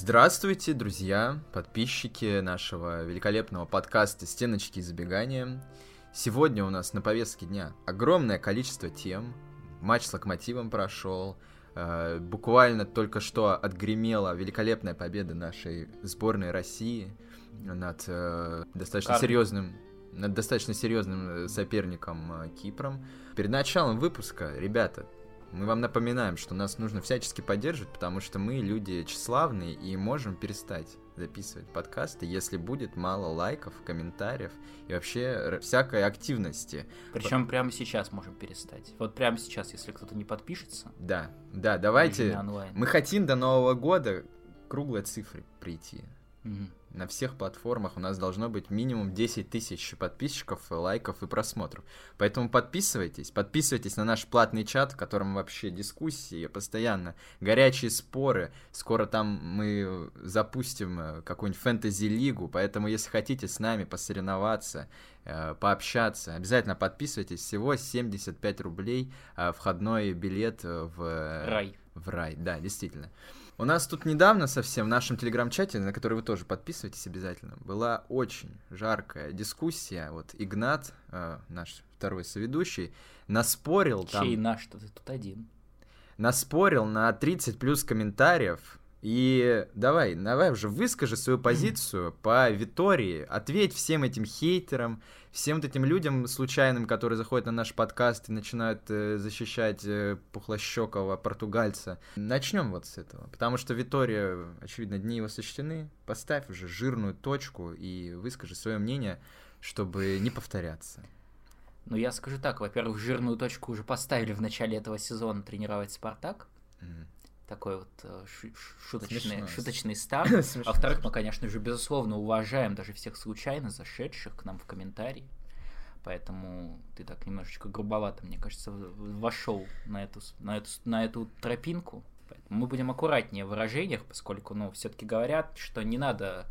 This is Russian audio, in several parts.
Здравствуйте, друзья, подписчики нашего великолепного подкаста «Стеночки и забегания». Сегодня у нас на повестке дня огромное количество тем. Матч с Локомотивом прошел. Э, буквально только что отгремела великолепная победа нашей сборной России над э, достаточно Кар... серьезным над достаточно серьезным э, соперником Кипром. Перед началом выпуска, ребята, мы вам напоминаем, что нас нужно всячески поддерживать, потому что мы люди тщеславные и можем перестать записывать подкасты, если будет мало лайков, комментариев и вообще всякой активности. Причем вот. прямо сейчас можем перестать. Вот прямо сейчас, если кто-то не подпишется. Да, да, давайте. Мы хотим до Нового года круглой цифры прийти. Угу на всех платформах у нас должно быть минимум 10 тысяч подписчиков, лайков и просмотров. Поэтому подписывайтесь, подписывайтесь на наш платный чат, в котором вообще дискуссии постоянно, горячие споры. Скоро там мы запустим э, какую-нибудь фэнтези-лигу, поэтому если хотите с нами посоревноваться, э, пообщаться, обязательно подписывайтесь. Всего 75 рублей э, входной билет в рай. В рай, да, действительно. У нас тут недавно совсем в нашем телеграм-чате, на который вы тоже подписывайтесь обязательно, была очень жаркая дискуссия. Вот Игнат, э, наш второй соведущий, наспорил Чей там... Чей наш-то ты тут один? Наспорил на 30 плюс комментариев и давай, давай уже выскажи свою позицию по Витории, ответь всем этим хейтерам, всем вот этим людям случайным, которые заходят на наш подкаст и начинают э, защищать э, пухлощекого португальца. Начнем вот с этого, потому что Витория, очевидно, дни его сочтены. Поставь уже жирную точку и выскажи свое мнение, чтобы не повторяться. Ну, я скажу так, во-первых, жирную точку уже поставили в начале этого сезона тренировать Спартак. Mm-hmm такой вот э, шуточный, шуточный старт. А во-вторых, мы, конечно же, безусловно, уважаем даже всех случайно зашедших к нам в комментарии. Поэтому ты так немножечко грубовато, мне кажется, вошел на эту, на эту, на эту тропинку. Поэтому мы будем аккуратнее в выражениях, поскольку, ну, все-таки говорят, что не надо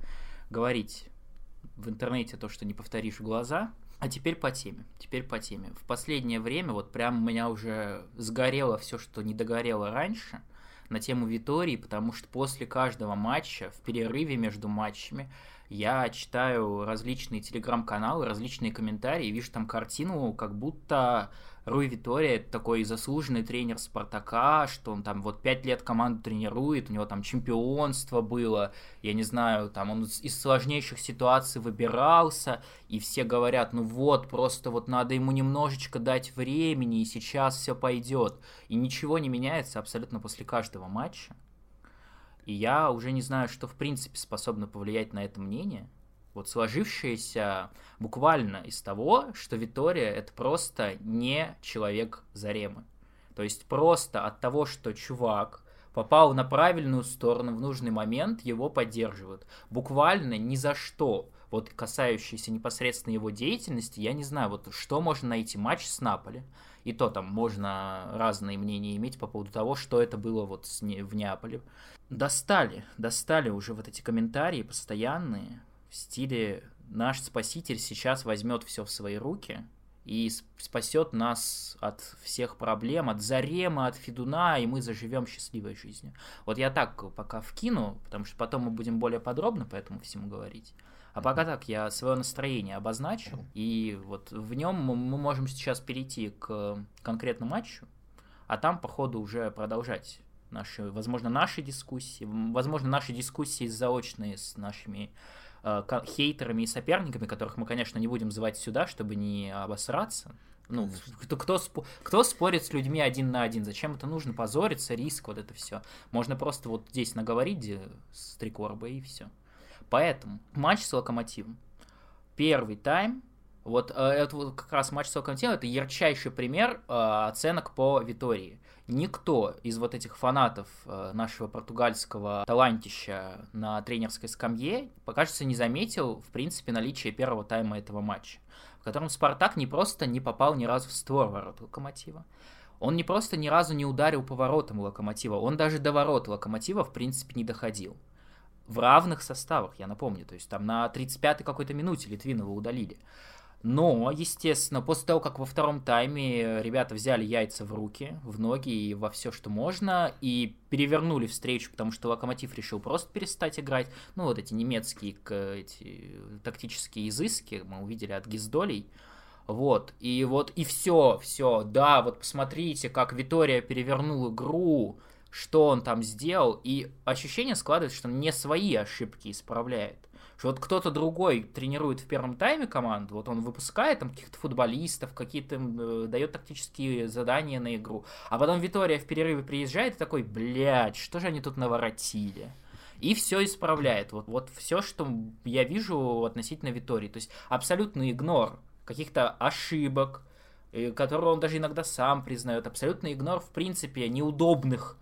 говорить в интернете то, что не повторишь в глаза. А теперь по теме. Теперь по теме. В последнее время вот прям у меня уже сгорело все, что не догорело раньше – на тему Витории, потому что после каждого матча, в перерыве между матчами, я читаю различные телеграм-каналы, различные комментарии, вижу там картину, как будто Руй Витория это такой заслуженный тренер Спартака, что он там вот пять лет команду тренирует, у него там чемпионство было, я не знаю, там он из сложнейших ситуаций выбирался, и все говорят, ну вот, просто вот надо ему немножечко дать времени, и сейчас все пойдет. И ничего не меняется абсолютно после каждого матча. И я уже не знаю, что в принципе способно повлиять на это мнение. Вот сложившееся буквально из того, что Витория это просто не человек Заремы. То есть просто от того, что чувак попал на правильную сторону в нужный момент, его поддерживают. Буквально ни за что. Вот касающийся непосредственно его деятельности, я не знаю, вот что можно найти матч с Наполи. И то там можно разные мнения иметь по поводу того, что это было вот в Неаполе достали, достали уже вот эти комментарии постоянные в стиле «наш спаситель сейчас возьмет все в свои руки», и спасет нас от всех проблем, от Зарема, от Федуна, и мы заживем счастливой жизнью. Вот я так пока вкину, потому что потом мы будем более подробно по этому всему говорить. А пока так, я свое настроение обозначил, и вот в нем мы можем сейчас перейти к конкретному матчу, а там, по ходу, уже продолжать наши, возможно, наши дискуссии, возможно, наши дискуссии заочные с нашими хейтерами и соперниками, которых мы, конечно, не будем звать сюда, чтобы не обосраться. Ну, кто, кто, кто спорит с людьми один на один? Зачем это нужно? Позориться, риск, вот это все. Можно просто вот здесь наговорить с три корба и все. Поэтому матч с Локомотивом. Первый тайм. Вот э, это вот как раз матч с Локомотивом, это ярчайший пример э, оценок по Витории никто из вот этих фанатов э, нашего португальского талантища на тренерской скамье, покажется, не заметил, в принципе, наличие первого тайма этого матча, в котором Спартак не просто не попал ни разу в створ ворот Локомотива, он не просто ни разу не ударил по воротам Локомотива, он даже до ворот Локомотива, в принципе, не доходил. В равных составах, я напомню, то есть там на 35-й какой-то минуте Литвинова удалили. Но, естественно, после того, как во втором тайме ребята взяли яйца в руки, в ноги и во все, что можно, и перевернули встречу, потому что Локомотив решил просто перестать играть. Ну, вот эти немецкие эти, тактические изыски мы увидели от Гиздолей. Вот, и вот, и все, все, да, вот посмотрите, как Витория перевернул игру, что он там сделал, и ощущение складывается, что он не свои ошибки исправляет что вот кто-то другой тренирует в первом тайме команду, вот он выпускает там каких-то футболистов, какие-то э, дает тактические задания на игру, а потом Витория в перерыве приезжает и такой, блядь, что же они тут наворотили? И все исправляет. Вот, вот все, что я вижу относительно Витории. То есть абсолютный игнор каких-то ошибок, э, которые он даже иногда сам признает. Абсолютный игнор, в принципе, неудобных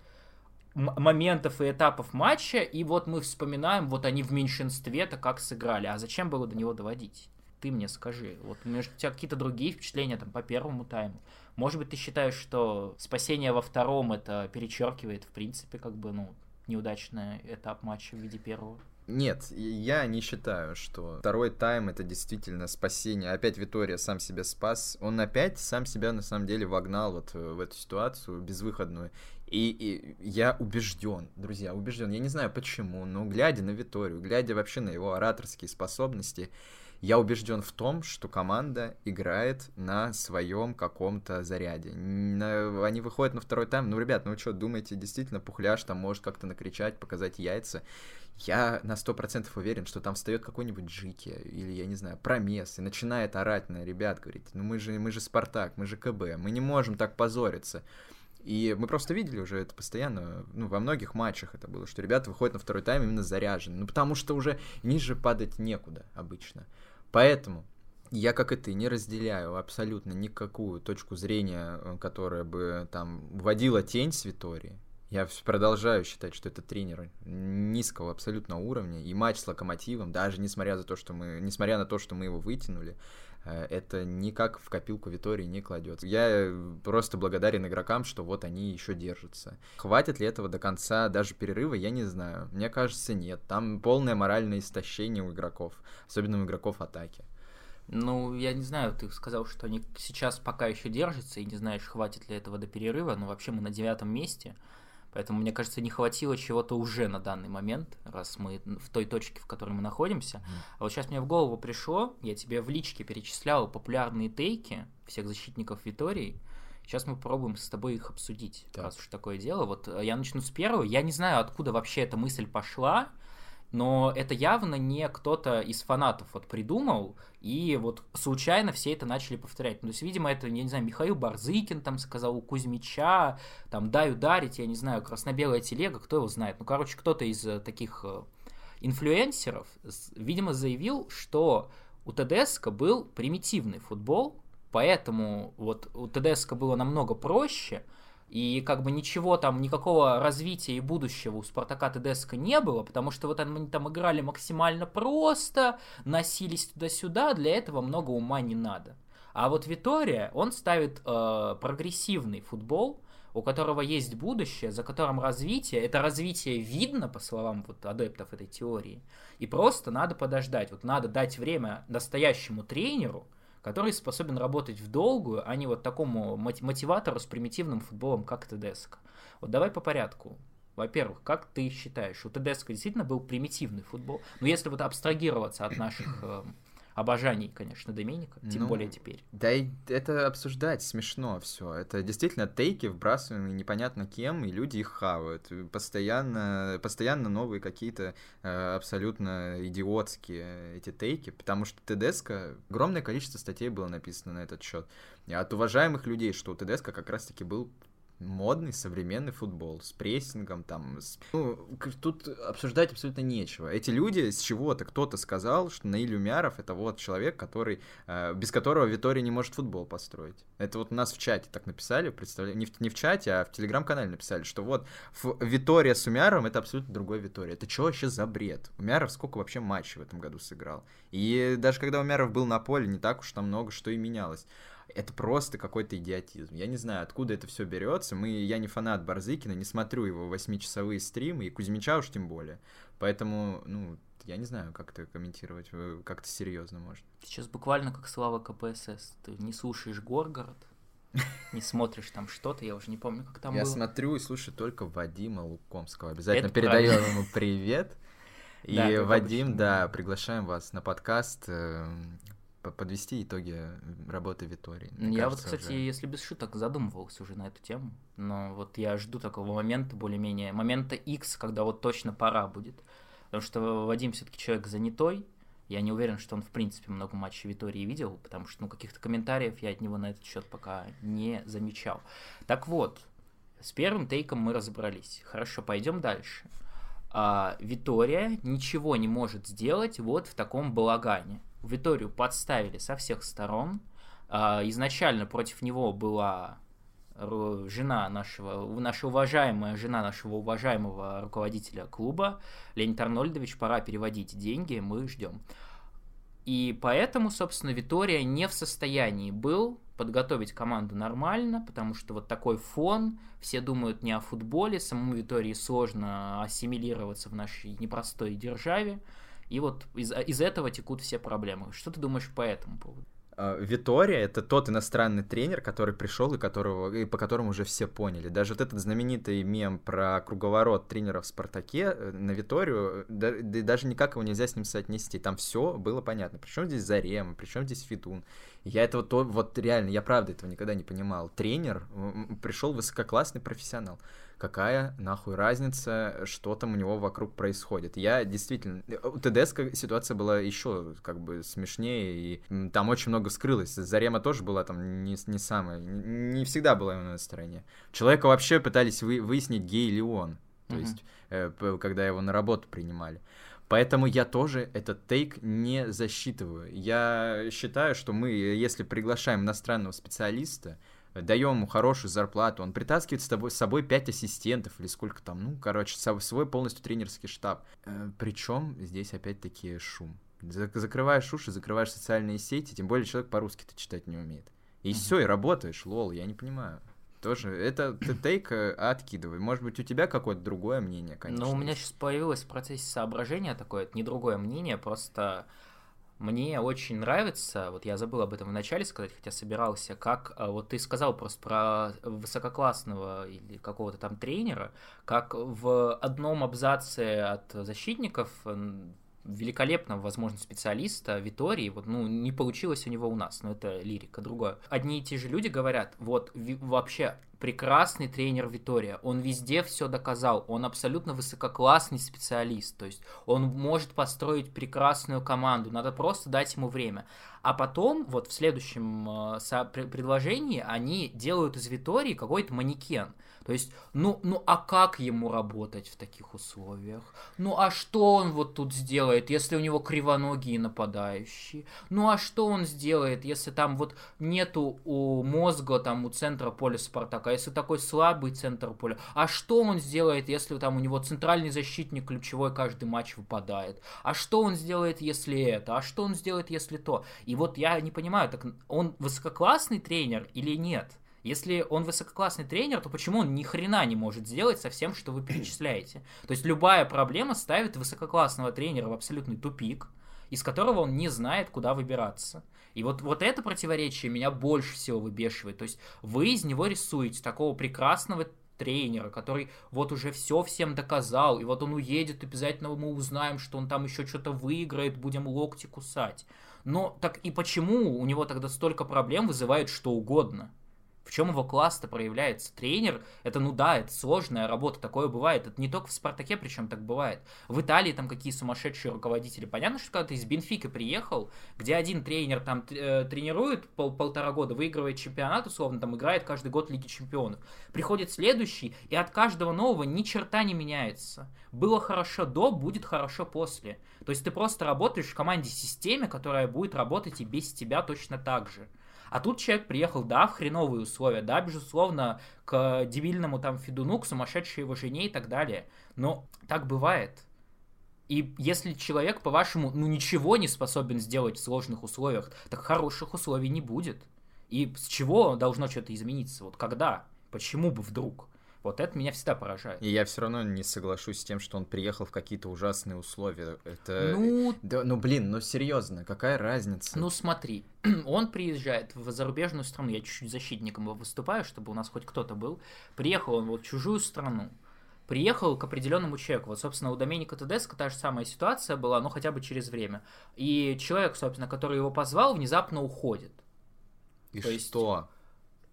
моментов и этапов матча, и вот мы вспоминаем, вот они в меньшинстве-то как сыграли. А зачем было до него доводить? Ты мне скажи. Вот у тебя какие-то другие впечатления там по первому тайму? Может быть, ты считаешь, что спасение во втором это перечеркивает, в принципе, как бы, ну, неудачный этап матча в виде первого? Нет, я не считаю, что второй тайм это действительно спасение. Опять Витория сам себя спас. Он опять сам себя на самом деле вогнал вот э, в эту ситуацию безвыходную. И, и я убежден, друзья, убежден. Я не знаю почему, но глядя на Виторию, глядя вообще на его ораторские способности, я убежден в том, что команда играет на своем каком-то заряде. Они выходят на второй тайм. Ну, ребят, ну вы что, думаете, действительно Пухляш там может как-то накричать, показать яйца? Я на сто процентов уверен, что там встает какой-нибудь Джики или, я не знаю, Промес и начинает орать на ребят, говорить, ну мы же, мы же Спартак, мы же КБ, мы не можем так позориться. И мы просто видели уже это постоянно, ну, во многих матчах это было, что ребята выходят на второй тайм именно заряжены. Ну, потому что уже ниже падать некуда обычно. Поэтому я, как и ты, не разделяю абсолютно никакую точку зрения, э, которая бы там вводила тень с Витории. Я продолжаю считать, что это тренер низкого абсолютно уровня. И матч с Локомотивом, даже несмотря, за то, что мы, несмотря на то, что мы его вытянули, это никак в копилку Витории не кладется. Я просто благодарен игрокам, что вот они еще держатся. Хватит ли этого до конца даже перерыва, я не знаю. Мне кажется, нет. Там полное моральное истощение у игроков, особенно у игроков атаки. Ну, я не знаю, ты сказал, что они сейчас пока еще держатся, и не знаешь, хватит ли этого до перерыва, но вообще мы на девятом месте. Поэтому, мне кажется, не хватило чего-то уже на данный момент, раз мы в той точке, в которой мы находимся. Mm. А вот сейчас мне в голову пришло, я тебе в личке перечислял популярные тейки всех защитников Витории. Сейчас мы попробуем с тобой их обсудить, так. раз уж такое дело. Вот э, я начну с первого. Я не знаю, откуда вообще эта мысль пошла но это явно не кто-то из фанатов вот придумал, и вот случайно все это начали повторять. Ну, то есть, видимо, это, я не знаю, Михаил Барзыкин там сказал у Кузьмича, там, дай ударить, я не знаю, красно-белая телега, кто его знает. Ну, короче, кто-то из э, таких э, инфлюенсеров, видимо, заявил, что у ТДСК был примитивный футбол, поэтому вот у ТДСК было намного проще, и как бы ничего там, никакого развития и будущего у Спартака Тедеско не было, потому что вот они там играли максимально просто, носились туда-сюда, для этого много ума не надо. А вот Витория, он ставит э, прогрессивный футбол, у которого есть будущее, за которым развитие, это развитие видно, по словам вот адептов этой теории, и просто надо подождать, вот надо дать время настоящему тренеру, который способен работать в долгую, а не вот такому мотиватору с примитивным футболом, как ТДСК. Вот давай по порядку. Во-первых, как ты считаешь, у ТДСК действительно был примитивный футбол? Ну, если вот абстрагироваться от наших обожаний, конечно, Доменика, тем ну, более теперь. Да и это обсуждать смешно все. Это действительно тейки, вбрасываемые непонятно кем, и люди их хавают. Постоянно, постоянно новые какие-то э, абсолютно идиотские эти тейки, потому что ТДСК, огромное количество статей было написано на этот счет. От уважаемых людей, что у ТДСК как раз-таки был модный современный футбол с прессингом там с... ну тут обсуждать абсолютно нечего. Эти люди с чего-то кто-то сказал что Наиль Умяров это вот человек который э, без которого Витория не может футбол построить. Это вот у нас в чате так написали представляете не в, не в чате а в телеграм-канале написали что вот Витория с Умяровым это абсолютно другой Витория. Это что вообще за бред? Умяров сколько вообще матчей в этом году сыграл? И даже когда Умяров был на поле не так уж там много что и менялось это просто какой-то идиотизм. Я не знаю, откуда это все берется. Мы, я не фанат Барзыкина, не смотрю его восьмичасовые стримы, и Кузьмича уж тем более. Поэтому, ну, я не знаю, как это комментировать, э, как-то серьезно можно. Сейчас буквально как слава КПСС. Ты не слушаешь Горгород, не смотришь там что-то, я уже не помню, как там Я было. смотрю и слушаю только Вадима Лукомского. Обязательно передаем ему привет. И да, Вадим, да, приглашаем вас на подкаст э, подвести итоги работы Витории. Я кажется, вот, кстати, уже... если без шуток, задумывался уже на эту тему, но вот я жду такого момента, более-менее, момента X, когда вот точно пора будет. Потому что Вадим все-таки человек занятой, я не уверен, что он, в принципе, много матчей Витории видел, потому что, ну, каких-то комментариев я от него на этот счет пока не замечал. Так вот, с первым тейком мы разобрались. Хорошо, пойдем дальше. А, Витория ничего не может сделать вот в таком балагане. Виторию подставили со всех сторон. А, изначально против него была жена нашего, наша уважаемая жена нашего уважаемого руководителя клуба, Леонид Арнольдович, пора переводить деньги, мы ждем. И поэтому, собственно, Витория не в состоянии был подготовить команду нормально, потому что вот такой фон, все думают не о футболе, самому Витории сложно ассимилироваться в нашей непростой державе, и вот из, из этого текут все проблемы. Что ты думаешь по этому поводу? А, Витория это тот иностранный тренер, который пришел и которого и по которому уже все поняли. Даже вот этот знаменитый мем про круговорот тренера в Спартаке э, на Виторию, да, да, даже никак его нельзя с ним соотнести. Там все было понятно. Причем здесь Зарема, причем здесь Фитун. Я этого то, вот реально, я правда этого никогда не понимал. Тренер пришел высококлассный профессионал какая нахуй разница, что там у него вокруг происходит. Я действительно... У ТДС ситуация была еще как бы смешнее, и там очень много скрылось. Зарема тоже была там не, не самая... Не всегда была на стороне. Человека вообще пытались вы, выяснить, гей ли он. То mm-hmm. есть, э, когда его на работу принимали. Поэтому я тоже этот тейк не засчитываю. Я считаю, что мы, если приглашаем иностранного специалиста, даем ему хорошую зарплату, он притаскивает с, тобой, с собой 5 ассистентов или сколько там, ну, короче, свой полностью тренерский штаб. Э, Причем здесь опять-таки шум. Закрываешь уши, закрываешь социальные сети, тем более человек по-русски-то читать не умеет. И mm-hmm. все, и работаешь, лол, я не понимаю. Тоже, это ты тейк э, откидывай. Может быть, у тебя какое-то другое мнение, конечно. Ну, у меня сейчас появилось в процессе соображения такое, это не другое мнение, просто мне очень нравится, вот я забыл об этом в начале сказать, хотя собирался, как э, вот ты сказал просто про высококлассного или какого-то там тренера, как в одном абзаце от защитников великолепного, возможно, специалиста Витории, вот, ну, не получилось у него у нас, но это лирика, другое. Одни и те же люди говорят, вот, вообще, прекрасный тренер Витория, он везде все доказал, он абсолютно высококлассный специалист, то есть он может построить прекрасную команду, надо просто дать ему время. А потом, вот в следующем э, предложении, они делают из Витории какой-то манекен – то есть, ну, ну а как ему работать в таких условиях? Ну а что он вот тут сделает, если у него кривоногие нападающие? Ну а что он сделает, если там вот нету у мозга там у центра поля Спартака, если такой слабый центр поля? А что он сделает, если там у него центральный защитник ключевой каждый матч выпадает? А что он сделает, если это? А что он сделает, если то? И вот я не понимаю, так он высококлассный тренер или нет? Если он высококлассный тренер, то почему он ни хрена не может сделать со всем, что вы перечисляете? То есть любая проблема ставит высококлассного тренера в абсолютный тупик, из которого он не знает, куда выбираться. И вот, вот это противоречие меня больше всего выбешивает. То есть вы из него рисуете такого прекрасного тренера, который вот уже все всем доказал, и вот он уедет, обязательно мы узнаем, что он там еще что-то выиграет, будем локти кусать. Но так и почему у него тогда столько проблем вызывает что угодно? В чем его класс-то проявляется? Тренер, это, ну да, это сложная работа, такое бывает. Это не только в Спартаке, причем так бывает. В Италии там какие сумасшедшие руководители. Понятно, что когда ты из Бенфика приехал, где один тренер там э, тренирует пол полтора года, выигрывает чемпионат, условно, там играет каждый год Лиги Чемпионов. Приходит следующий, и от каждого нового ни черта не меняется. Было хорошо до, будет хорошо после. То есть ты просто работаешь в команде системе, которая будет работать и без тебя точно так же. А тут человек приехал, да, в хреновые условия, да, безусловно, к дебильному там Федуну, к сумасшедшей его жене и так далее. Но так бывает. И если человек, по-вашему, ну ничего не способен сделать в сложных условиях, так хороших условий не будет. И с чего должно что-то измениться? Вот когда? Почему бы вдруг? Вот это меня всегда поражает. И я все равно не соглашусь с тем, что он приехал в какие-то ужасные условия. Это... Ну... Да, ну, блин, ну серьезно, какая разница? Ну, смотри, он приезжает в зарубежную страну, я чуть-чуть защитником выступаю, чтобы у нас хоть кто-то был. Приехал он вот в чужую страну, приехал к определенному человеку. Вот, собственно, у Доменика Тедеско та же самая ситуация была, но хотя бы через время. И человек, собственно, который его позвал, внезапно уходит. И То что? Есть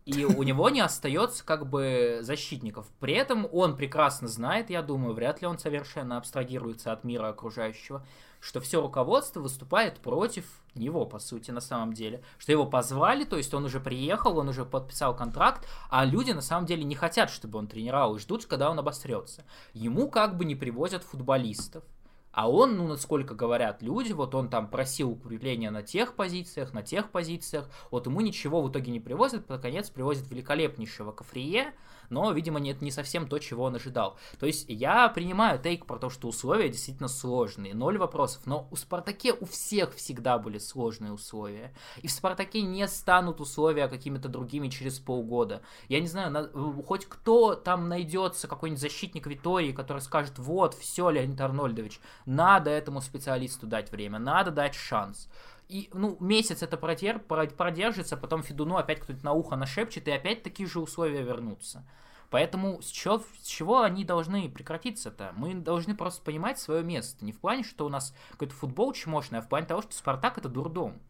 и у него не остается как бы защитников. При этом он прекрасно знает, я думаю, вряд ли он совершенно абстрагируется от мира окружающего, что все руководство выступает против него, по сути, на самом деле. Что его позвали, то есть он уже приехал, он уже подписал контракт, а люди на самом деле не хотят, чтобы он тренировал и ждут, когда он обострется. Ему как бы не привозят футболистов. А он, ну, насколько говорят люди, вот он там просил укрепления на тех позициях, на тех позициях, вот ему ничего в итоге не привозят, под конец привозят великолепнейшего Кафрие, но, видимо, нет, не совсем то, чего он ожидал. То есть я принимаю тейк про то, что условия действительно сложные, ноль вопросов, но у Спартаке у всех всегда были сложные условия. И в Спартаке не станут условия какими-то другими через полгода. Я не знаю, на, хоть кто там найдется, какой-нибудь защитник Витории, который скажет, вот, все, Леонид Арнольдович, надо этому специалисту дать время, надо дать шанс и, ну, месяц это продер, продержится, потом Федуну опять кто-то на ухо нашепчет, и опять такие же условия вернутся. Поэтому с чего, с чего они должны прекратиться-то? Мы должны просто понимать свое место. Не в плане, что у нас какой-то футбол чмошный, а в плане того, что Спартак это дурдом.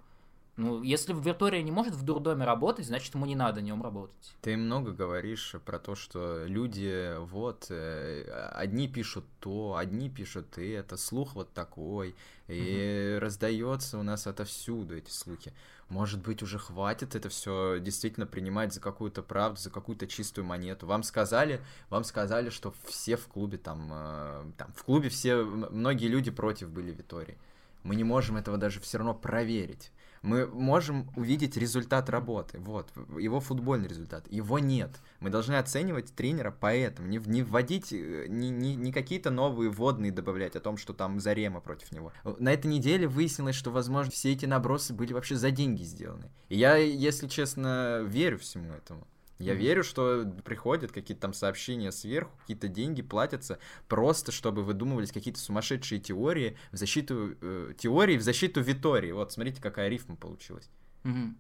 Ну, если Виртория не может в дурдоме работать, значит, ему не надо на нем работать. Ты много говоришь про то, что люди, вот, э, одни пишут то, одни пишут и это, слух вот такой, и угу. раздается у нас отовсюду эти слухи. Может быть, уже хватит это все действительно принимать за какую-то правду, за какую-то чистую монету. Вам сказали, вам сказали, что все в клубе там, э, там в клубе все, многие люди против были Витории. Мы не можем этого даже все равно проверить мы можем увидеть результат работы, вот, его футбольный результат. Его нет. Мы должны оценивать тренера поэтому, не, не вводить, не, не, не какие-то новые водные добавлять о том, что там Зарема против него. На этой неделе выяснилось, что, возможно, все эти набросы были вообще за деньги сделаны. И я, если честно, верю всему этому. Я mm-hmm. верю, что приходят какие-то там сообщения сверху, какие-то деньги платятся просто, чтобы выдумывались какие-то сумасшедшие теории в защиту э, теории в защиту Витории. Вот, смотрите, какая рифма получилась. Mm-hmm.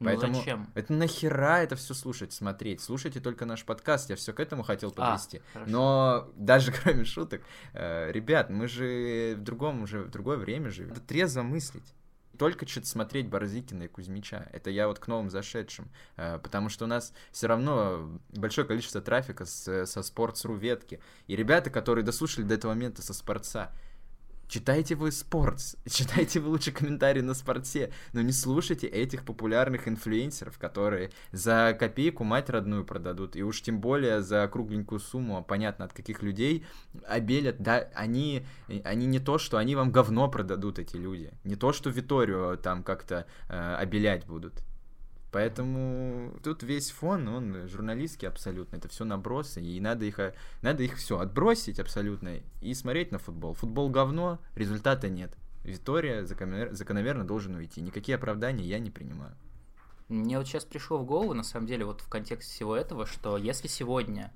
Поэтому ну, зачем? это нахера это все слушать, смотреть? Слушайте только наш подкаст, я все к этому хотел а, подвести. А, Но даже кроме шуток, э, ребят, мы же в другом уже в другое время живем. Это трезво мыслить только что-то смотреть Барзикина и Кузьмича. Это я вот к новым зашедшим. Э, потому что у нас все равно большое количество трафика с, со Sports.ru ветки. И ребята, которые дослушали до этого момента со Спортса, Читайте вы спортс, читайте вы лучше комментарии на спорте, но не слушайте этих популярных инфлюенсеров, которые за копейку мать родную продадут, и уж тем более за кругленькую сумму, а понятно от каких людей, обелят, да, они, они не то, что они вам говно продадут, эти люди, не то, что Виторию там как-то э, обелять будут, Поэтому тут весь фон, он журналистский абсолютно, это все набросы, и надо их, надо их все отбросить абсолютно и смотреть на футбол. Футбол говно, результата нет. Витория закономер, закономерно должен уйти. Никакие оправдания я не принимаю. Мне вот сейчас пришло в голову, на самом деле, вот в контексте всего этого, что если сегодня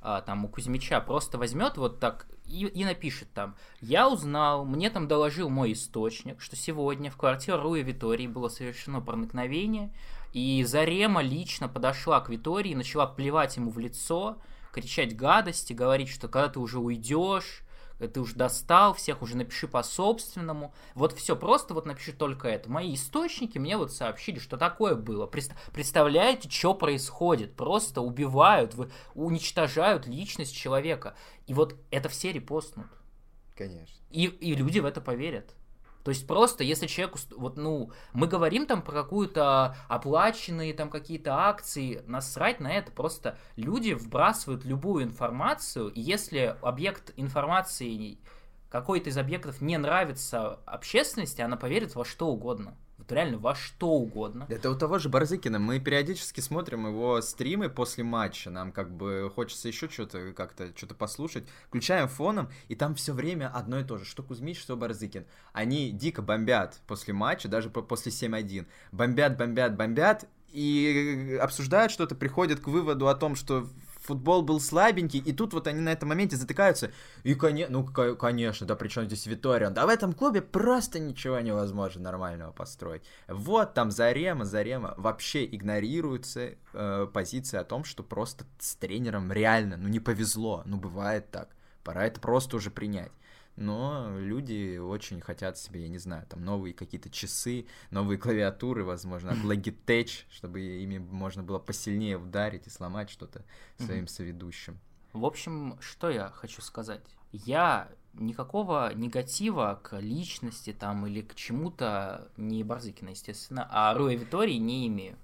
а, там у Кузьмича просто возьмет вот так и, и напишет там, я узнал, мне там доложил мой источник, что сегодня в квартиру Руи Витории было совершено проникновение, и Зарема лично подошла к Витории и начала плевать ему в лицо, кричать гадости, говорить, что когда ты уже уйдешь, ты уже достал, всех уже напиши по-собственному. Вот все, просто вот напиши только это. Мои источники мне вот сообщили, что такое было. Представляете, что происходит? Просто убивают, уничтожают личность человека. И вот это все репостнут. Конечно. И, и люди в это поверят. То есть просто, если человек, вот, ну, мы говорим там про какую-то оплаченные там какие-то акции, насрать на это, просто. Люди вбрасывают любую информацию, и если объект информации, какой-то из объектов не нравится общественности, она поверит во что угодно вот реально во что угодно. Это у того же Барзыкина. Мы периодически смотрим его стримы после матча. Нам как бы хочется еще что-то как-то что-то послушать. Включаем фоном, и там все время одно и то же. Что Кузьмич, что Барзыкин. Они дико бомбят после матча, даже после 7-1. Бомбят, бомбят, бомбят, и обсуждают что-то, приходят к выводу о том, что футбол был слабенький, и тут вот они на этом моменте затыкаются. И, конечно, ну, конечно, да, причем здесь Виториан. Да в этом клубе просто ничего невозможно нормального построить. Вот там Зарема, Зарема. Вообще игнорируется э, позиция о том, что просто с тренером реально, ну, не повезло. Ну, бывает так. Пора это просто уже принять но люди очень хотят себе, я не знаю, там новые какие-то часы, новые клавиатуры, возможно, от Logitech, чтобы ими можно было посильнее ударить и сломать что-то своим соведущим. В общем, что я хочу сказать? Я никакого негатива к личности там или к чему-то, не Барзыкина, естественно, а Руя Витории не имею.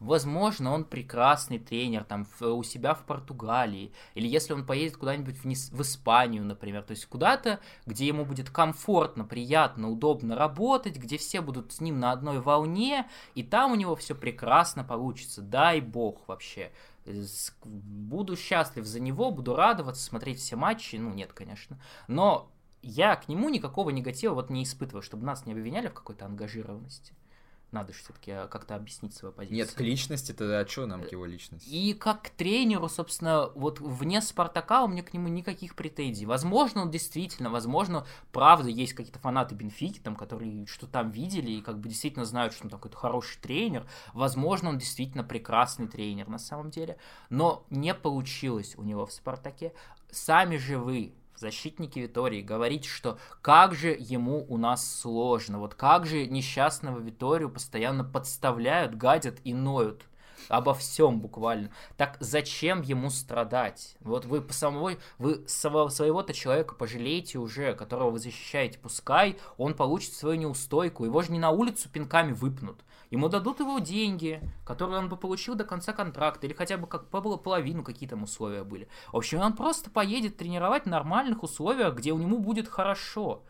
Возможно, он прекрасный тренер там в, у себя в Португалии, или если он поедет куда-нибудь в, в Испанию, например, то есть куда-то, где ему будет комфортно, приятно, удобно работать, где все будут с ним на одной волне, и там у него все прекрасно получится, дай бог вообще. Буду счастлив за него, буду радоваться, смотреть все матчи, ну нет, конечно, но я к нему никакого негатива вот не испытываю, чтобы нас не обвиняли в какой-то ангажированности надо же все-таки а, как-то объяснить свою позицию. Нет, к личности тогда, а что нам к его личности? И как к тренеру, собственно, вот вне Спартака у меня к нему никаких претензий. Возможно, он действительно, возможно, правда, есть какие-то фанаты Бенфики, там, которые что там видели и как бы действительно знают, что он такой хороший тренер. Возможно, он действительно прекрасный тренер на самом деле. Но не получилось у него в Спартаке. Сами же вы защитники Витории, говорить, что как же ему у нас сложно, вот как же несчастного Виторию постоянно подставляют, гадят и ноют обо всем буквально. Так зачем ему страдать? Вот вы по самой, вы своего-то человека пожалеете уже, которого вы защищаете, пускай он получит свою неустойку, его же не на улицу пинками выпнут. Ему дадут его деньги, которые он бы получил до конца контракта, или хотя бы как было половину, какие там условия были. В общем, он просто поедет тренировать в нормальных условиях, где у него будет хорошо.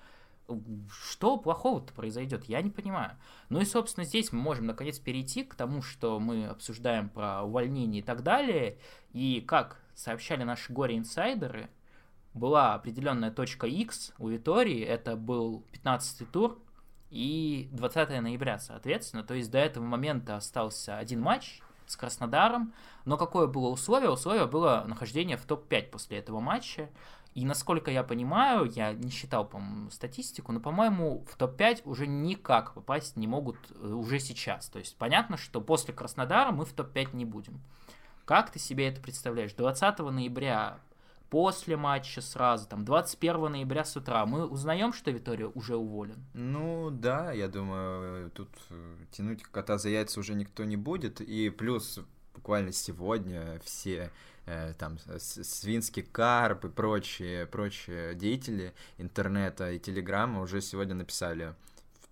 Что плохого-то произойдет, я не понимаю. Ну и, собственно, здесь мы можем наконец перейти к тому, что мы обсуждаем про увольнение и так далее. И как сообщали наши горе-инсайдеры, была определенная точка X у Витории, это был 15-й тур, и 20 ноября, соответственно. То есть до этого момента остался один матч с Краснодаром. Но какое было условие? Условие было нахождение в топ-5 после этого матча. И насколько я понимаю, я не считал, по-моему, статистику, но, по-моему, в топ-5 уже никак попасть не могут э, уже сейчас. То есть понятно, что после Краснодара мы в топ-5 не будем. Как ты себе это представляешь? 20 ноября после матча сразу, там, 21 ноября с утра, мы узнаем, что Виторио уже уволен? Ну, да, я думаю, тут э, тянуть кота за яйца уже никто не будет, и плюс буквально сегодня все там Свинский Карп и прочие, прочие деятели интернета и телеграмма уже сегодня написали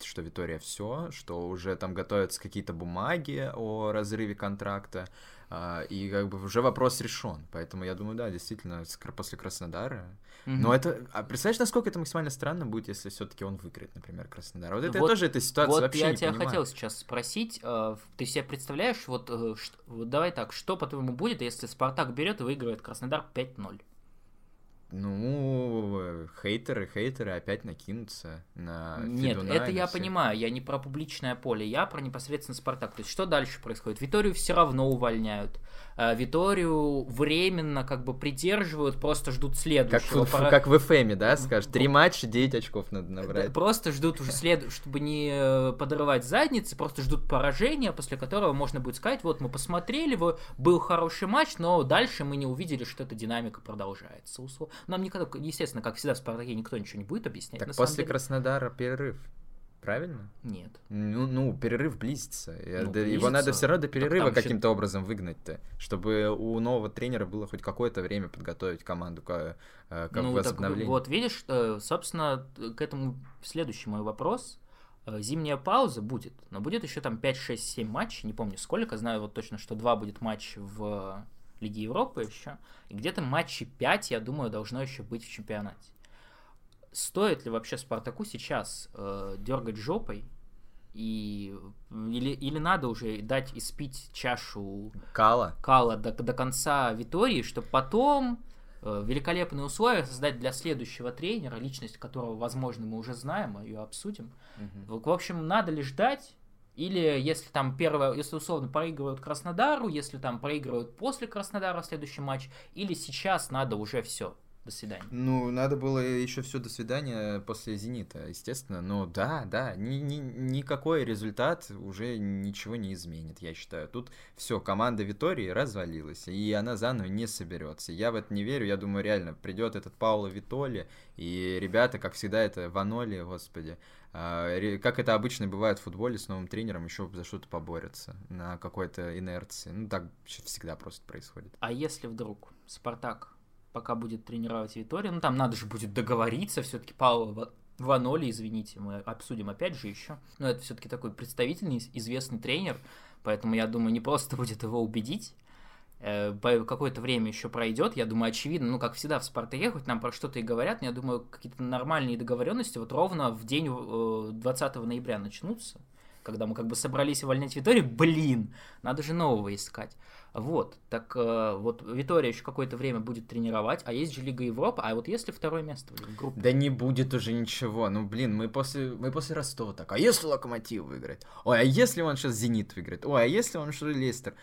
что Витория все, что уже там готовятся какие-то бумаги о разрыве контракта, и как бы уже вопрос решен. Поэтому я думаю, да, действительно, после Краснодара. Mm-hmm. Но это. А представляешь, насколько это максимально странно будет, если все-таки он выиграет, например, Краснодар? Вот это вот, тоже эта ситуация вот вообще я не тебя понимаю. хотел сейчас спросить. Э, ты себе представляешь, вот, э, вот давай так, что по-твоему будет, если Спартак берет и выигрывает Краснодар 5-0? Ну, хейтеры, хейтеры опять накинутся на Нет, Федуна это я всех. понимаю, я не про публичное поле, я про непосредственно Спартак. То есть что дальше происходит? Виторию все равно увольняют. А, Виторию временно как бы придерживают, просто ждут следующего. Как, пора... как в ФМе, да, скажешь? Три матча, 9 очков надо набрать. Просто ждут уже след... чтобы не э, подрывать задницы, просто ждут поражения, после которого можно будет сказать, вот мы посмотрели, был хороший матч, но дальше мы не увидели, что эта динамика продолжается. Нам никогда, естественно, как всегда в Спартаке никто ничего не будет объяснять. Так после Краснодара перерыв. Правильно? Нет. Ну, ну перерыв близится. Ну, близится. Его надо все равно до перерыва каким-то образом выгнать-то, чтобы у нового тренера было хоть какое-то время подготовить команду к, э, к ну, возобновлению. Так, вот видишь, собственно, к этому следующий мой вопрос. Э, зимняя пауза будет, но будет еще там 5, 6, 7 матчей, не помню сколько, знаю вот точно, что два будет матч в Лиге Европы еще, и где-то матчи 5, я думаю, должно еще быть в чемпионате стоит ли вообще Спартаку сейчас э, дергать жопой и или, или надо уже дать испить чашу Кала, Кала до, до конца Витории, чтобы потом э, великолепные условия создать для следующего тренера, личность которого, возможно, мы уже знаем, а ее обсудим. Угу. В общем, надо ли ждать Или если там первое, если условно проигрывают Краснодару, если там проигрывают после Краснодара следующий матч, или сейчас надо уже все, до свидания. Ну, надо было еще все до свидания после Зенита, естественно. Но да, да, ни, ни, никакой результат уже ничего не изменит, я считаю. Тут все, команда Витории развалилась, и она заново не соберется. Я в это не верю. Я думаю, реально придет этот Пауло Витоли, и ребята, как всегда, это Ваноли, господи. А, как это обычно бывает в футболе с новым тренером, еще за что-то поборются на какой-то инерции. Ну, так всегда просто происходит. А если вдруг Спартак пока будет тренировать Витория. Ну, там надо же будет договориться, все-таки Паула Ваноли, извините, мы обсудим опять же еще. Но это все-таки такой представительный, известный тренер, поэтому я думаю, не просто будет его убедить. Э, какое-то время еще пройдет, я думаю, очевидно, ну, как всегда в Спартаке, хоть нам про что-то и говорят, но я думаю, какие-то нормальные договоренности вот ровно в день 20 э, ноября начнутся, когда мы как бы собрались увольнять Виторию, блин, надо же нового искать. Вот, так э, вот Витория еще какое-то время будет тренировать, а есть же Лига Европы, а вот если второе место в группе? Да не будет уже ничего, ну блин, мы после, мы после Ростова так, а если Локомотив выиграет? Ой, а если он сейчас Зенит выиграет? Ой, а если он что Лестер?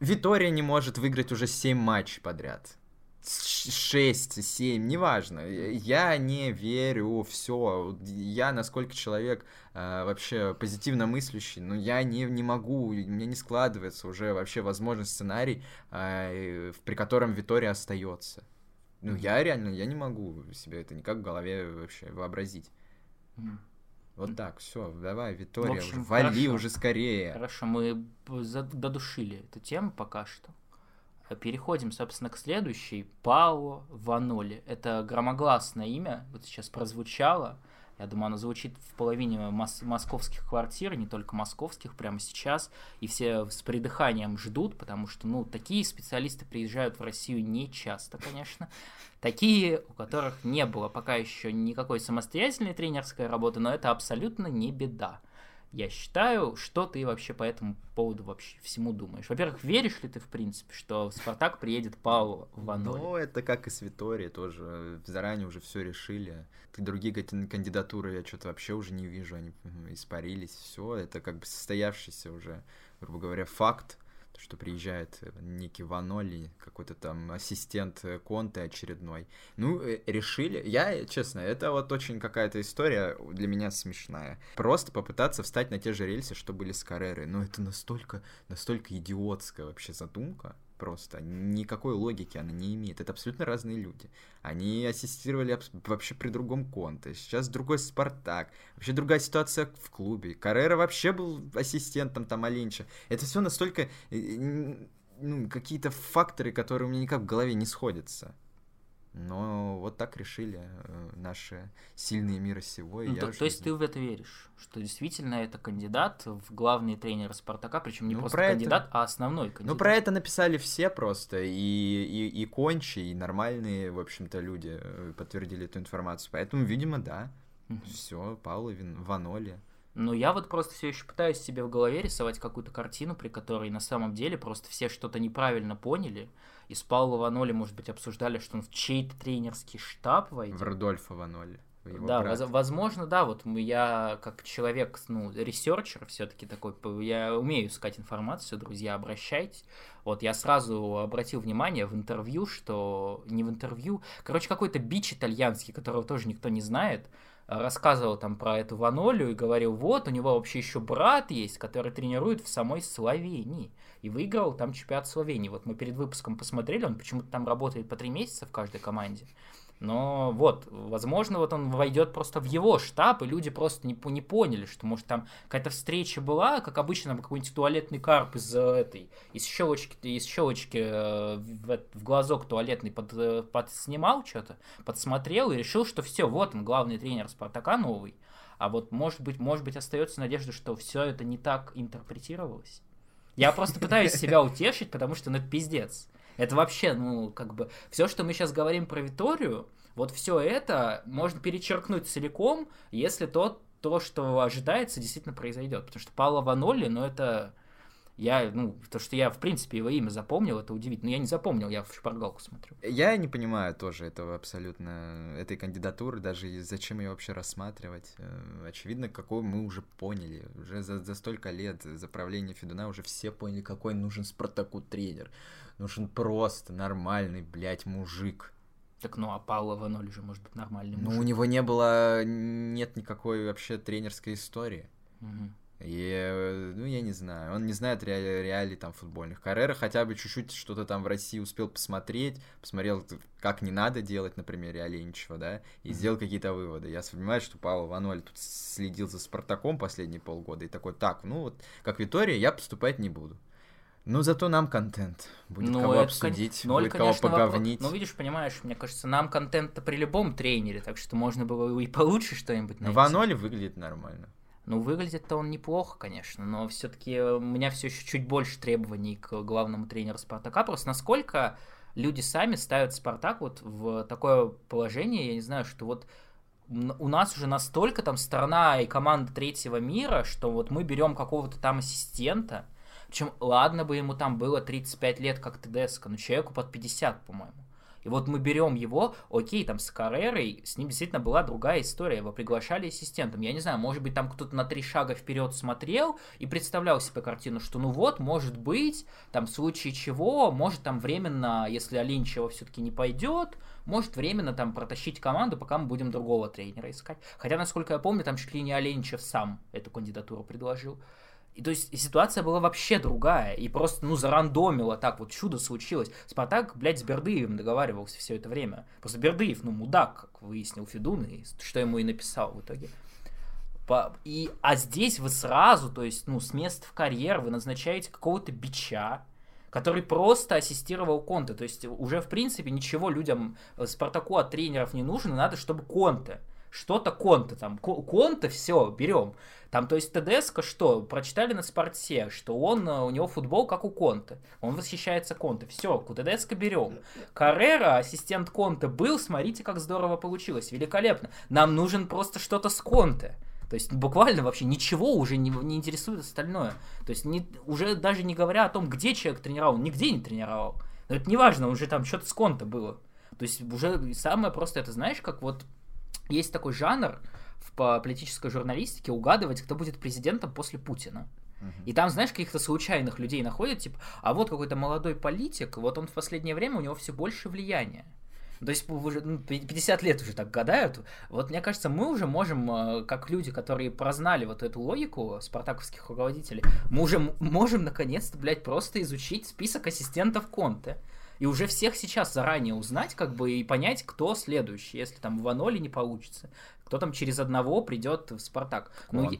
Витория не может выиграть уже 7 матчей подряд. 6, 7, неважно. Я не верю, все. Я, насколько человек э, вообще позитивно мыслящий, но я не, не могу, у меня не складывается уже вообще возможный сценарий, э, при котором Витория остается. Ну, я реально, я не могу себе это никак в голове вообще вообразить. Вот так, все, давай, Витория, общем, уже, вали хорошо. уже скорее. Хорошо, мы додушили эту тему пока что. Переходим, собственно, к следующей. Пао Ваноли. Это громогласное имя, вот сейчас прозвучало. Я думаю, оно звучит в половине мос- московских квартир, не только московских, прямо сейчас. И все с придыханием ждут, потому что, ну, такие специалисты приезжают в Россию не часто, конечно. Такие, у которых не было пока еще никакой самостоятельной тренерской работы, но это абсолютно не беда я считаю, что ты вообще по этому поводу вообще всему думаешь? Во-первых, веришь ли ты, в принципе, что в Спартак приедет Павло Ваноли? Ну, это как и с Виторией тоже. Заранее уже все решили. Другие кандидатуры я что-то вообще уже не вижу. Они испарились. Все, это как бы состоявшийся уже, грубо говоря, факт что приезжает э, Ники Ваноли, какой-то там ассистент э, Конте очередной. Ну, э, решили. Я, честно, это вот очень какая-то история для меня смешная. Просто попытаться встать на те же рельсы, что были с Каррерой. Но это настолько, настолько идиотская вообще задумка просто. Никакой логики она не имеет. Это абсолютно разные люди. Они ассистировали вообще при другом конте. Сейчас другой Спартак. Вообще другая ситуация в клубе. Каррера вообще был ассистентом там Алинча. Это все настолько... Э, ну, какие-то факторы, которые у меня никак в голове не сходятся. Но вот так решили э, наши сильные мира сего. Ну, то, то есть ты в это веришь, что действительно это кандидат в главные тренеры Спартака, причем не ну, просто кандидат, это... а основной кандидат. Ну про это написали все просто, и, и, и кончи, и нормальные, в общем-то, люди э, подтвердили эту информацию. Поэтому, видимо, да. Угу. Все, Паоло Ваноли. Но я вот просто все еще пытаюсь себе в голове рисовать какую-то картину, при которой на самом деле просто все что-то неправильно поняли. И с Паоло Ваноли, может быть, обсуждали, что он в чей-то тренерский штаб войдет. В Родольфо Ваноли. Да, воз, возможно, да, вот я как человек, ну, researcher все-таки такой, я умею искать информацию, друзья, обращайтесь. Вот я сразу обратил внимание в интервью, что не в интервью, короче, какой-то бич итальянский, которого тоже никто не знает, рассказывал там про эту Ванолю и говорил, вот, у него вообще еще брат есть, который тренирует в самой Словении. И выиграл там чемпионат Словении. Вот мы перед выпуском посмотрели, он почему-то там работает по три месяца в каждой команде. Но вот, возможно, вот он войдет просто в его штаб, и люди просто не, не поняли, что, может, там какая-то встреча была, как обычно, какой-нибудь туалетный карп из э, этой, из щелочки, из щелочки э, в, в глазок туалетный под, э, подснимал что-то, подсмотрел и решил, что все, вот он, главный тренер Спартака новый. А вот, может быть, может быть, остается надежда, что все это не так интерпретировалось. Я просто пытаюсь себя утешить, потому что, ну, это пиздец. Это вообще, ну, как бы, все, что мы сейчас говорим про Виторию, вот все это можно перечеркнуть целиком, если то, то, что ожидается, действительно произойдет. Потому что Паула Ваноли, ну, это... Я, ну, то, что я, в принципе, его имя запомнил, это удивительно. Но я не запомнил, я в шпаргалку смотрю. Я не понимаю тоже этого абсолютно, этой кандидатуры, даже зачем ее вообще рассматривать. Э, очевидно, какой мы уже поняли. Уже за, за столько лет за правление Федуна уже все поняли, какой нужен Спартаку тренер. Нужен просто нормальный, блядь, мужик. Так ну, а Паула Ваноль же может быть нормальный мужик. Ну, у него не было, нет никакой вообще тренерской истории. Угу. И, ну, я не знаю, он не знает реалий, реалий там футбольных. Каррера хотя бы чуть-чуть что-то там в России успел посмотреть, посмотрел, как не надо делать на примере Оленичева, да, и mm-hmm. сделал какие-то выводы. Я вспоминаю, что Павел Ваноль тут следил за Спартаком последние полгода и такой, так, ну вот, как Витория, я поступать не буду. Ну, зато нам контент. Будет ну, кого это, обсудить, ну, будет кого поговнить. Вопрос. Ну, видишь, понимаешь, мне кажется, нам контент-то при любом тренере, так что можно было и получше что-нибудь найти. Ваноль выглядит нормально. Ну, выглядит-то он неплохо, конечно, но все-таки у меня все еще чуть больше требований к главному тренеру Спартака. Просто насколько люди сами ставят Спартак вот в такое положение, я не знаю, что вот у нас уже настолько там страна и команда третьего мира, что вот мы берем какого-то там ассистента, причем ладно бы ему там было 35 лет, как ТДСК, но человеку под 50, по-моему. И вот мы берем его, окей, там с Каррерой, с ним действительно была другая история, его приглашали ассистентом. Я не знаю, может быть, там кто-то на три шага вперед смотрел и представлял себе картину, что ну вот, может быть, там в случае чего, может там временно, если Алинчева все-таки не пойдет, может временно там протащить команду, пока мы будем другого тренера искать. Хотя, насколько я помню, там чуть ли не Оленичев сам эту кандидатуру предложил. И то есть ситуация была вообще другая. И просто, ну, зарандомило так, вот чудо случилось. Спартак, блядь, с Бердыевым договаривался все это время. Просто Бердыев, ну, мудак, как выяснил Федун, и что ему и написал в итоге. По... И, а здесь вы сразу, то есть, ну, с места в карьер вы назначаете какого-то бича, который просто ассистировал Конте. То есть уже, в принципе, ничего людям э, Спартаку от тренеров не нужно, надо, чтобы Конте. Что-то Конте там. Конте, все, берем. Там, то есть, ТДСК что? Прочитали на спорте, что он, э, у него футбол как у Конте. Он восхищается Конте. Все, у ТДСК берем. Каррера, ассистент Конте был, смотрите, как здорово получилось. Великолепно. Нам нужен просто что-то с Конте. То есть буквально вообще ничего уже не, не интересует остальное. То есть не, уже даже не говоря о том, где человек тренировал, он нигде не тренировал. Но это не важно, уже там что-то с конта было. То есть уже самое просто это, знаешь, как вот есть такой жанр, в политической журналистике угадывать, кто будет президентом после Путина. И там, знаешь, каких-то случайных людей находят, типа, а вот какой-то молодой политик, вот он в последнее время, у него все больше влияния. То есть уже ну, 50 лет уже так гадают. Вот мне кажется, мы уже можем, э, как люди, которые прознали вот эту логику спартаковских руководителей, мы уже можем наконец-то, блядь, просто изучить список ассистентов Конте и уже всех сейчас заранее узнать, как бы, и понять, кто следующий, если там в Аноли не получится, кто там через одного придет в Спартак. Ну,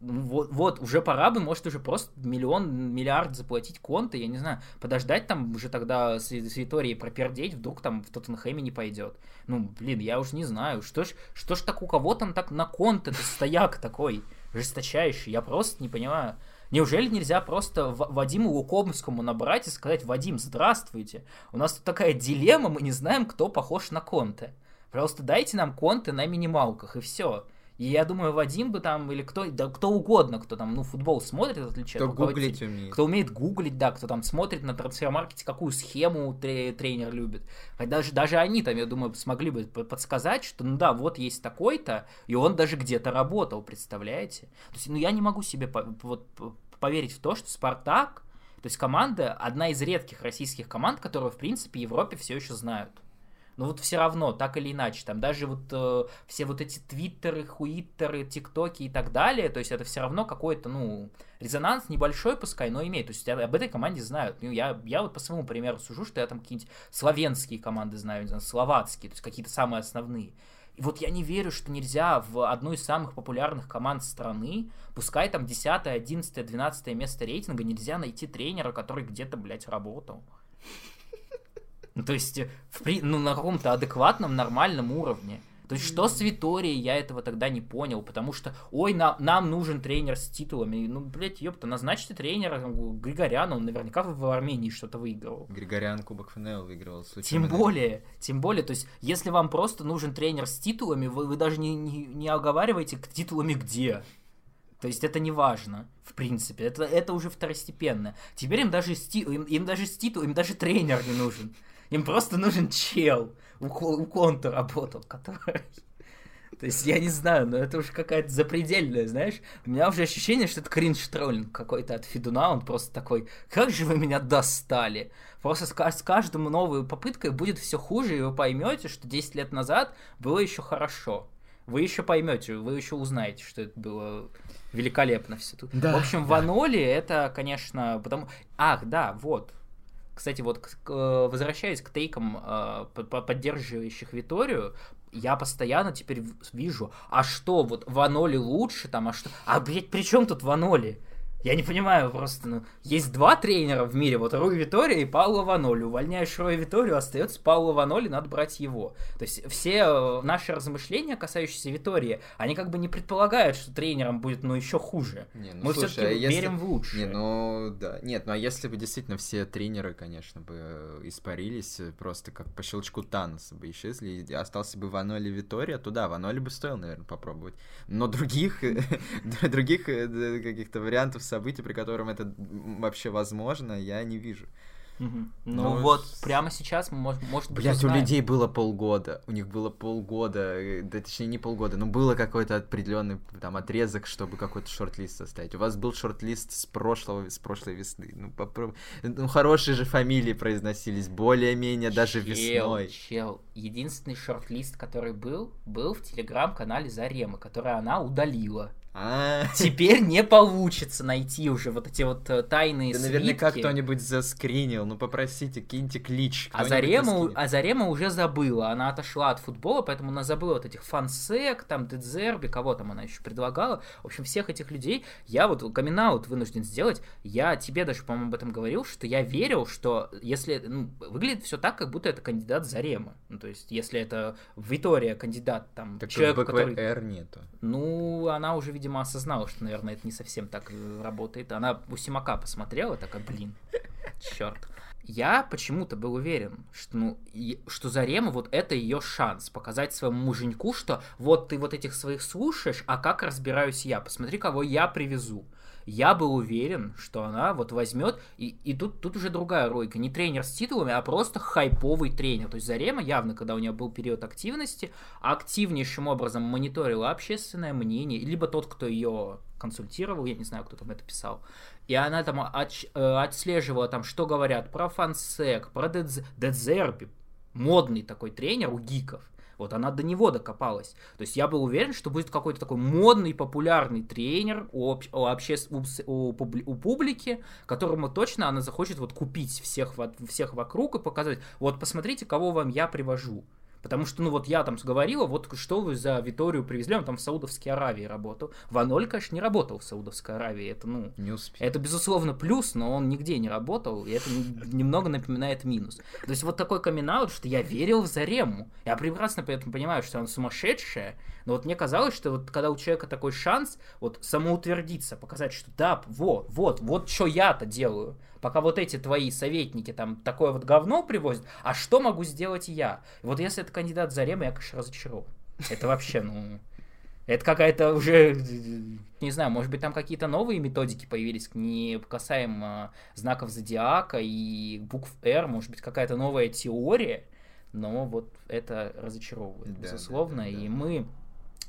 ну, вот, вот, уже пора бы, может, уже просто миллион, миллиард заплатить конты, я не знаю, подождать там уже тогда с, с Виторией пропердеть, вдруг там в Тоттенхэме не пойдет. Ну, блин, я уж не знаю, что ж, что ж так у кого там так на конт это стояк такой жесточайший, я просто не понимаю. Неужели нельзя просто Вадиму Лукомскому набрать и сказать, Вадим, здравствуйте, у нас тут такая дилемма, мы не знаем, кто похож на Конте. Пожалуйста, дайте нам Конте на минималках, и все. И я думаю, Вадим бы там, или кто, да кто угодно, кто там, ну, футбол смотрит, в отличие кто от гуглить умеет. Кто умеет гуглить, да, кто там смотрит на трансфер-маркете, какую схему тренер любит. Даже, даже они там, я думаю, смогли бы подсказать, что, ну да, вот есть такой-то, и он даже где-то работал, представляете? То есть, ну, я не могу себе вот поверить в то, что Спартак, то есть команда, одна из редких российских команд, которую, в принципе, в Европе все еще знают. Но вот все равно, так или иначе, там даже вот э, все вот эти твиттеры, хуиттеры, тиктоки и так далее, то есть это все равно какой-то, ну, резонанс небольшой, пускай, но имеет. То есть об этой команде знают. Ну, я, я вот по своему примеру сужу, что я там какие-нибудь славянские команды знаю, не знаю, словацкие, то есть какие-то самые основные. И вот я не верю, что нельзя в одну из самых популярных команд страны, пускай там 10, 11, 12 место рейтинга, нельзя найти тренера, который где-то, блядь, работал. Ну, то есть, в, ну, на каком-то адекватном, нормальном уровне. То есть, что с Виторией, я этого тогда не понял, потому что, ой, на, нам нужен тренер с титулами. Ну, блядь, ёпта, назначьте тренера Григоряна, он наверняка в Армении что-то выиграл. Григорян Кубок ФНЛ выиграл. Тем более, тем более, то есть, если вам просто нужен тренер с титулами, вы, вы даже не, не, не оговариваете титулами где. То есть это не важно, в принципе. Это, это уже второстепенно. Теперь им даже, сти, им, им даже ститул, им даже тренер не нужен. Им просто нужен чел, у, у конта работал, который... То есть я не знаю, но это уже какая-то запредельная, знаешь. У меня уже ощущение, что это кринж-троллинг какой-то от Федуна. Он просто такой, как же вы меня достали. Просто с, с каждым новой попыткой будет все хуже, и вы поймете, что 10 лет назад было еще хорошо. Вы еще поймете, вы еще узнаете, что это было великолепно все тут. Да, в общем, да. Ваноли это, конечно, потому... Ах, да, вот. Кстати, вот возвращаясь к тейкам, э, поддерживающих Виторию, я постоянно теперь вижу, а что, вот Ваноли лучше там, а что... А, блядь, при чем тут Ваноли? Я не понимаю просто, ну, есть два тренера в мире, вот Руи Витория и Пауло Ваноли. Увольняешь Руи Виторию, остается Пауло Ваноли, надо брать его. То есть все э, наши размышления, касающиеся Витории, они как бы не предполагают, что тренером будет, ну, еще хуже. Не, ну, Мы все-таки а если... верим в лучшее. Не, ну, да. Нет, ну, а если бы действительно все тренеры, конечно, бы э, испарились, э, просто как по щелчку Таноса бы исчезли, и остался бы Ваноли Витория, то да, Ваноли бы стоил, наверное, попробовать. Но других, других каких-то вариантов событий, при котором это вообще возможно, я не вижу. Угу. Ну, ну вот, прямо сейчас, может, может быть, Блять, у людей было полгода. У них было полгода, э, да точнее не полгода, но было какой-то определенный там отрезок, чтобы какой-то шорт-лист составить. У вас был шорт-лист с прошлого, с прошлой весны. Ну, попробуй. Ну, хорошие же фамилии произносились, более-менее даже весной. Чел, единственный шорт-лист, который был, был в телеграм-канале Зарема, который она удалила. А. Теперь не получится найти уже вот эти вот э, тайные да наверняка кто-нибудь заскринил, ну попросите, киньте клич. А Зарема, а Зарема уже забыла, она отошла от футбола, поэтому она забыла вот этих фансек, там, Дедзерби, кого там она еще предлагала. В общем, всех этих людей я вот камин вынужден сделать. Я тебе даже, по-моему, об этом говорил, что я верил, что если... Ну, выглядит все так, как будто это кандидат Зарема. Ну, то есть, если это Витория кандидат, там, так человек, который... Нету. Ну, она уже, видимо, видимо, осознала, что, наверное, это не совсем так работает. Она у Симака посмотрела, такая, блин, черт. Я почему-то был уверен, что, ну, что Зарема вот это ее шанс показать своему муженьку, что вот ты вот этих своих слушаешь, а как разбираюсь я, посмотри, кого я привезу я был уверен, что она вот возьмет, и, и тут, тут уже другая ролика, не тренер с титулами, а просто хайповый тренер. То есть Зарема явно, когда у нее был период активности, активнейшим образом мониторила общественное мнение, либо тот, кто ее консультировал, я не знаю, кто там это писал, и она там отч, э, отслеживала там, что говорят про фансек, про Дедзерби, модный такой тренер у гиков, вот она до него докопалась. То есть я был уверен, что будет какой-то такой модный, популярный тренер у, об, у, обще, у, у, у публики, которому точно она захочет вот купить всех, всех вокруг и показать, вот посмотрите, кого вам я привожу. Потому что, ну вот я там говорила, вот что вы за Виторию привезли, он там в Саудовской Аравии работал. Ваноль, конечно, не работал в Саудовской Аравии, это, ну, не успел. это, безусловно, плюс, но он нигде не работал, и это немного напоминает минус. То есть вот такой камин что я верил в Зарему. Я прекрасно при этом понимаю, что он сумасшедшая, но вот мне казалось, что вот когда у человека такой шанс вот самоутвердиться, показать, что да, вот, вот, вот что я-то делаю, пока вот эти твои советники там такое вот говно привозят, а что могу сделать я? И вот если это кандидат Зарема, я, конечно, разочарован. Это вообще, ну... Это какая-то уже, не знаю, может быть, там какие-то новые методики появились, не касаемо знаков зодиака и букв R, может быть, какая-то новая теория, но вот это разочаровывает, да, безусловно, да, да, да. и мы,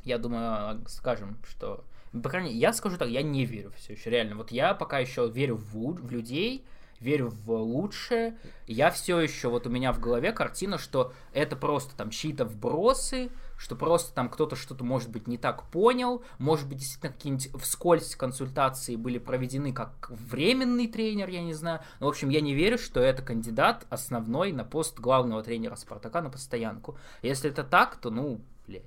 я думаю, скажем, что по крайней мере, я скажу так, я не верю все еще, реально. Вот я пока еще верю в, в людей, верю в лучшее. Я все еще, вот у меня в голове картина, что это просто там чьи-то вбросы, что просто там кто-то что-то, может быть, не так понял, может быть, действительно какие-нибудь вскользь консультации были проведены как временный тренер, я не знаю. Но, в общем, я не верю, что это кандидат основной на пост главного тренера Спартака на постоянку. Если это так, то, ну, блядь,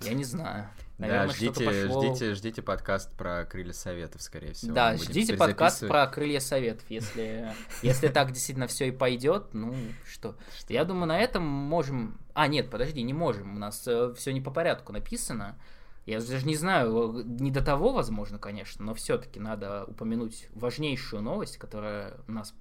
я не знаю. Наверное, да, ждите, пошло... ждите, ждите подкаст про крылья советов, скорее всего. Да, ждите подкаст про крылья советов, если, если так действительно все и пойдет, ну что. Я думаю, на этом можем. А, нет, подожди, не можем. У нас э, все не по порядку написано. Я даже не знаю, не до того, возможно, конечно, но все-таки надо упомянуть важнейшую новость, которая нас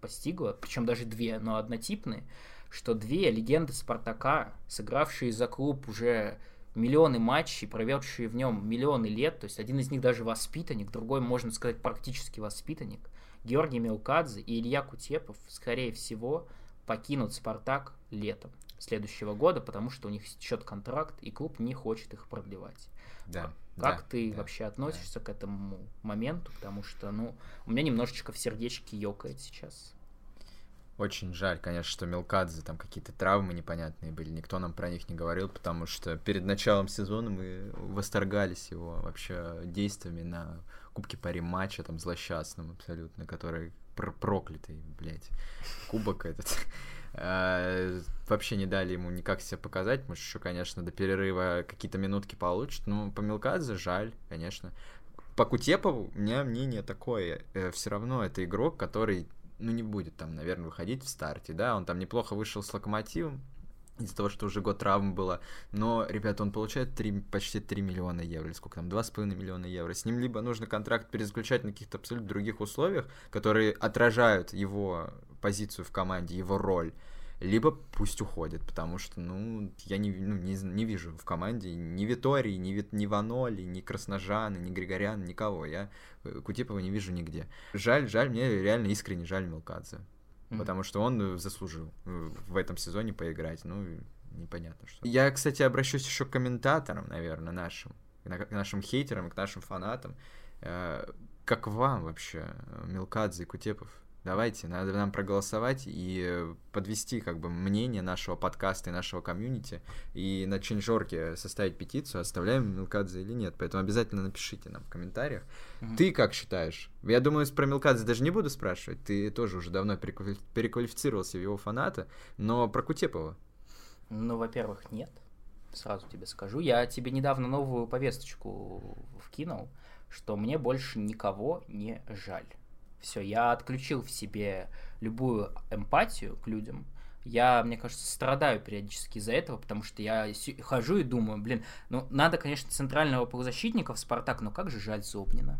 постигла, причем даже две, но однотипные, что две легенды Спартака, сыгравшие за клуб уже миллионы матчей, проведшие в нем миллионы лет, то есть один из них даже воспитанник, другой, можно сказать, практически воспитанник, Георгий Мелкадзе и Илья Кутепов, скорее всего, покинут «Спартак» летом следующего года, потому что у них счет контракт, и клуб не хочет их продлевать. Да. Как да, ты да, вообще относишься да. к этому моменту? Потому что, ну, у меня немножечко в сердечке ёкает сейчас. Очень жаль, конечно, что Мелкадзе там какие-то травмы непонятные были. Никто нам про них не говорил, потому что перед началом сезона мы восторгались его вообще действиями на Кубке пари матча, там злосчастном абсолютно, который пр проклятый, блядь, кубок этот. А, вообще не дали ему никак себя показать, может, еще, конечно, до перерыва какие-то минутки получит, но по Мелкадзе жаль, конечно. По Кутепову у меня мнение такое, э, все равно это игрок, который, ну, не будет там, наверное, выходить в старте, да, он там неплохо вышел с Локомотивом, из-за того, что уже год травм было. Но, ребята, он получает 3, почти 3 миллиона евро, или сколько там, 2,5 миллиона евро. С ним либо нужно контракт перезаключать на каких-то абсолютно других условиях, которые отражают его позицию в команде, его роль, либо пусть уходит, потому что, ну, я не, ну, не, не вижу в команде ни Витории, ни, Вит, ни Ваноли, ни Красножана, ни Григоряна, никого. Я э, Кутипова не вижу нигде. Жаль, жаль, мне реально искренне жаль Мелкадзе. Mm-hmm. Потому что он заслужил э, в этом сезоне поиграть. Ну, непонятно что. Я, кстати, обращусь еще к комментаторам, наверное, нашим, к нашим хейтерам, к нашим фанатам. Э, как вам вообще Мелкадзе и Кутепов? Давайте, надо нам проголосовать и подвести как бы мнение нашего подкаста и нашего комьюнити и на Чинжорке составить петицию, оставляем Милкадзе или нет. Поэтому обязательно напишите нам в комментариях. Mm-hmm. Ты как считаешь? Я думаю, про Милкадзе даже не буду спрашивать. Ты тоже уже давно переквалифицировался в его фаната, но про Кутепова? Ну, во-первых, нет. Сразу тебе скажу. Я тебе недавно новую повесточку вкинул, что мне больше никого не жаль. Все, я отключил в себе любую эмпатию к людям. Я, мне кажется, страдаю периодически из-за этого, потому что я хожу и думаю, блин, ну надо, конечно, центрального полузащитника в Спартак, но как же жаль Зобнина.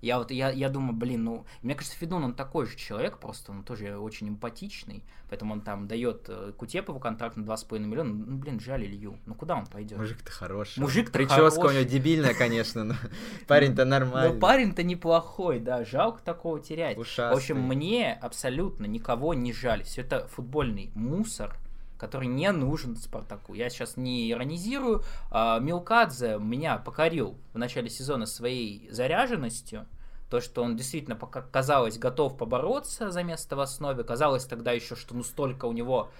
Я вот, я, я думаю, блин, ну, мне кажется, Федун, он такой же человек, просто он тоже очень эмпатичный, поэтому он там дает э, Кутепову контракт на 2,5 миллиона, ну, блин, жаль Илью, ну, куда он пойдет? Мужик-то хороший. Мужик-то Прическа хороший. у него дебильная, конечно, но парень-то нормальный. Ну, парень-то неплохой, да, жалко такого терять. Ушастый. В общем, мне абсолютно никого не жаль, все это футбольный мусор, который не нужен Спартаку. Я сейчас не иронизирую. А, Милкадзе меня покорил в начале сезона своей заряженностью. То, что он действительно, пока казалось, готов побороться за место в основе. Казалось тогда еще, что ну столько у него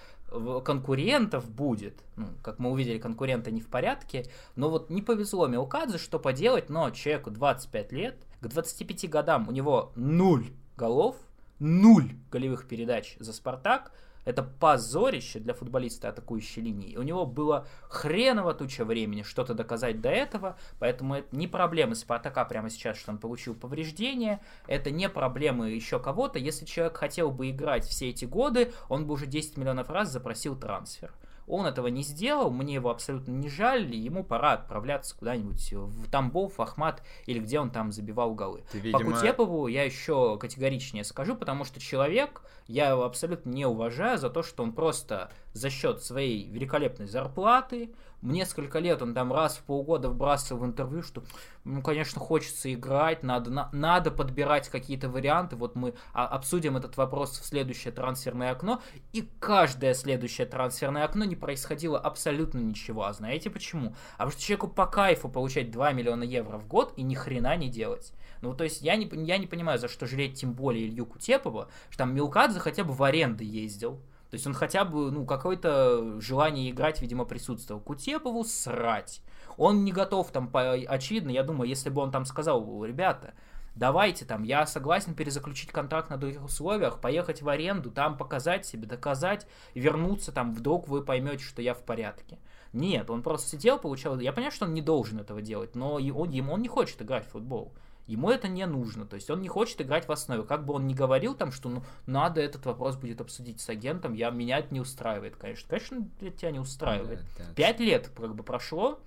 конкурентов будет. Ну, как мы увидели, конкуренты не в порядке. Но вот не повезло Милкадзе, что поделать, но человеку 25 лет, к 25 годам у него нуль голов, нуль голевых передач за «Спартак», это позорище для футболиста атакующей линии. У него было хреново туча времени что-то доказать до этого, поэтому это не проблемы Спартака прямо сейчас, что он получил повреждение, это не проблемы еще кого-то. Если человек хотел бы играть все эти годы, он бы уже 10 миллионов раз запросил трансфер. Он этого не сделал, мне его абсолютно не жаль, ему пора отправляться куда-нибудь в Тамбов, Ахмат или где он там забивал голы. Ты, видимо... По Кутепову я еще категоричнее скажу, потому что человек, я его абсолютно не уважаю за то, что он просто за счет своей великолепной зарплаты, несколько лет он там раз в полгода вбрасывал в интервью, что, ну, конечно, хочется играть, надо, на, надо подбирать какие-то варианты. Вот мы а, обсудим этот вопрос в следующее трансферное окно. И каждое следующее трансферное окно не происходило абсолютно ничего. А знаете почему? А потому что человеку по кайфу получать 2 миллиона евро в год и ни хрена не делать. Ну, то есть я не, я не понимаю, за что жалеть тем более Илью Кутепова, что там Милкадзе хотя бы в аренды ездил. То есть он хотя бы, ну, какое-то желание играть, видимо, присутствовал. Кутепову срать. Он не готов там, по, очевидно, я думаю, если бы он там сказал, ребята, давайте там, я согласен перезаключить контракт на других условиях, поехать в аренду, там показать себе, доказать, вернуться там, вдруг вы поймете, что я в порядке. Нет, он просто сидел, получал... Я понимаю, что он не должен этого делать, но он, он не хочет играть в футбол. Ему это не нужно, то есть он не хочет играть в основе. Как бы он ни говорил там, что ну, надо этот вопрос будет обсудить с агентом, я, меня это не устраивает, конечно. Конечно, это тебя не устраивает. Да, да, Пять лет как бы прошло,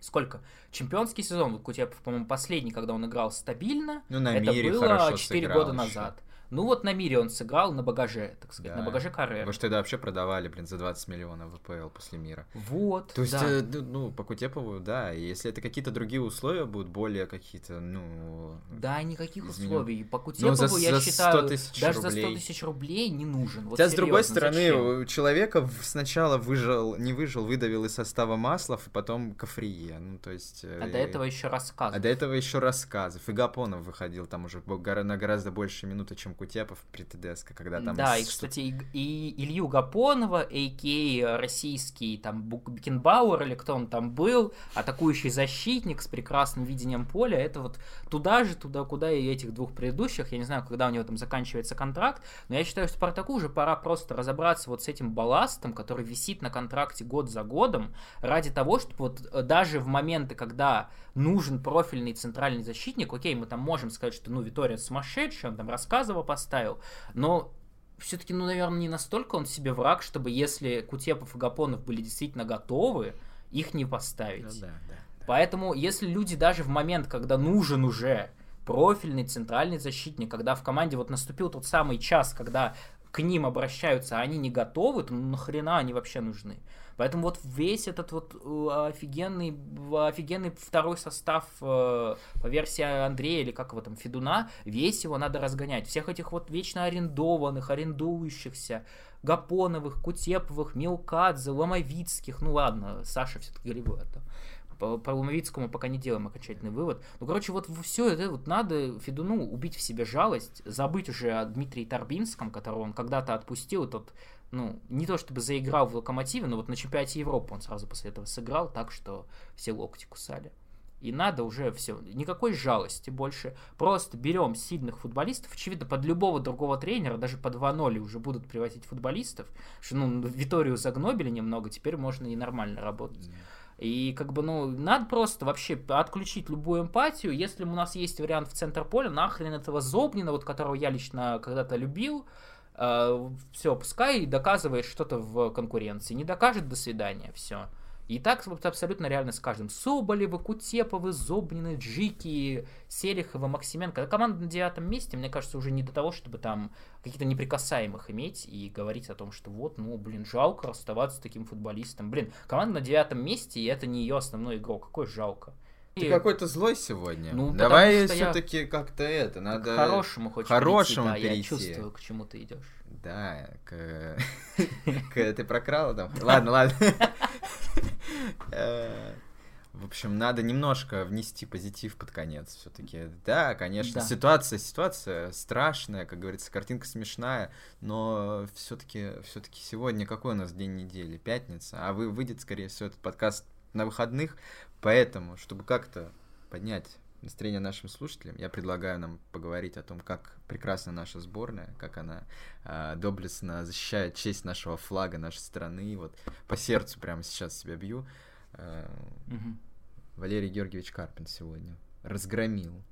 сколько? Чемпионский сезон, вот Кутепов, по-моему, последний, когда он играл стабильно, ну, на это мире было 4 года еще. назад. Ну вот на мире он сыграл на багаже, так сказать, да. на багаже карьеры. Вы что тогда вообще продавали, блин, за 20 миллионов ВПЛ после мира. Вот, То есть, да. э, ну, по Кутепову, да, если это какие-то другие условия будут, более какие-то, ну... Да, никаких изменен... условий. По Кутепову, ну, за, я за считаю, даже рублей. за 100 тысяч рублей не нужен. Вот Хотя, серьезно, с другой стороны, зачем? человека сначала выжил, не выжил, выдавил из состава Маслов, и потом Кафрие, ну, то есть... А э, до этого еще рассказов. А до этого еще рассказов. И Гапонов выходил там уже на гораздо больше минуты, чем Кутепов при ТДСК, когда там... Да, и, кстати, и, и Илью Гапонова, а.к.а. российский там Бекенбауэр, или кто он там был, атакующий защитник с прекрасным видением поля, это вот туда же, туда, куда и этих двух предыдущих, я не знаю, когда у него там заканчивается контракт, но я считаю, что Спартаку уже пора просто разобраться вот с этим балластом, который висит на контракте год за годом, ради того, чтобы вот э, даже в моменты, когда нужен профильный центральный защитник, окей, мы там можем сказать, что, ну, Витория сумасшедший, он там рассказывал, поставил, но все-таки, ну, наверное, не настолько он себе враг, чтобы если Кутепов и Гапонов были действительно готовы, их не поставить. Ну, да, да, да. Поэтому, если люди даже в момент, когда нужен уже профильный центральный защитник, когда в команде вот наступил тот самый час, когда к ним обращаются, а они не готовы, то нахрена они вообще нужны? Поэтому вот весь этот вот э, офигенный, офигенный второй состав э, по версии Андрея или как его там, Федуна, весь его надо разгонять. Всех этих вот вечно арендованных, арендующихся, Гапоновых, Кутеповых, Милкадзе, Ломовицких, ну ладно, Саша все-таки говорил это по, по Ломовицкому пока не делаем окончательный вывод. Ну, короче, вот все это вот надо Федуну убить в себе жалость, забыть уже о Дмитрии Торбинском, которого он когда-то отпустил, тот, ну, не то чтобы заиграл в Локомотиве, но вот на чемпионате Европы он сразу после этого сыграл так, что все локти кусали. И надо уже все, никакой жалости больше. Просто берем сильных футболистов. Очевидно, под любого другого тренера, даже по 2-0 уже будут привозить футболистов. Что, ну, Виторию загнобили немного, теперь можно и нормально работать. Mm. И как бы, ну, надо просто вообще отключить любую эмпатию. Если у нас есть вариант в центр поля, нахрен этого Зобнина, вот которого я лично когда-то любил, э, все, пускай доказывает что-то в конкуренции. Не докажет, до свидания, все. И так абсолютно реально с каждым. Соболевы, Кутеповы, Зобнины, Джики, Селихова, Максименко. Команда на девятом месте, мне кажется, уже не до того, чтобы там каких-то неприкасаемых иметь и говорить о том, что вот, ну, блин, жалко расставаться с таким футболистом. Блин, команда на девятом месте, и это не ее основной игрок. Какой жалко. Ты какой-то злой сегодня. Ну, Давай все-таки как-то это, надо... К хорошему хочешь хорошему перейти, да, перейти. я чувствую, к чему ты идешь. Да, к... Ты прокрала там? Ладно, ладно. Э, в общем, надо немножко внести позитив под конец все-таки. Да, конечно, да. ситуация, ситуация страшная, как говорится, картинка смешная, но все-таки, все-таки сегодня какой у нас день недели? Пятница, а вы выйдет, скорее всего, этот подкаст на выходных, поэтому, чтобы как-то поднять настроение нашим слушателям, я предлагаю нам поговорить о том, как прекрасна наша сборная, как она э, доблестно защищает честь нашего флага, нашей страны. Вот по сердцу прямо сейчас себя бью. Э, угу. Валерий Георгиевич Карпин сегодня разгромил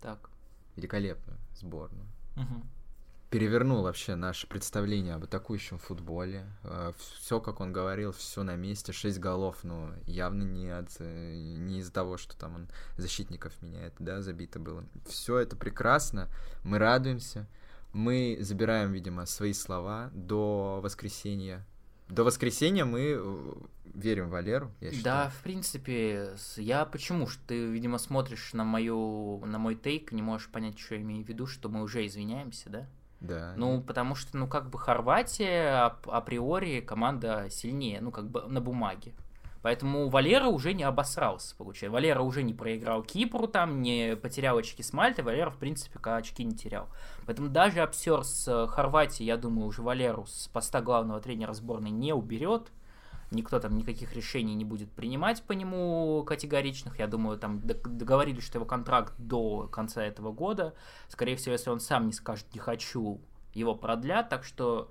так. великолепную сборную. Угу перевернул вообще наше представление об атакующем футболе. Э, все, как он говорил, все на месте. Шесть голов, ну, явно не, от, э, не из-за того, что там он защитников меняет, да, забито было. Все это прекрасно, мы радуемся. Мы забираем, видимо, свои слова до воскресенья. До воскресенья мы э, верим Валеру, я считаю. Да, в принципе, я почему? Что ты, видимо, смотришь на мою, на мой тейк, не можешь понять, что я имею в виду, что мы уже извиняемся, да? Да. Ну, потому что, ну, как бы Хорватия априори команда сильнее, ну, как бы на бумаге. Поэтому Валера уже не обосрался, получается. Валера уже не проиграл Кипру там, не потерял очки с Мальты. Валера, в принципе, очки не терял. Поэтому даже обсер с Хорватией, я думаю, уже Валеру с поста главного тренера сборной не уберет никто там никаких решений не будет принимать по нему категоричных. Я думаю, там договорились, что его контракт до конца этого года. Скорее всего, если он сам не скажет «не хочу», его продлят. Так что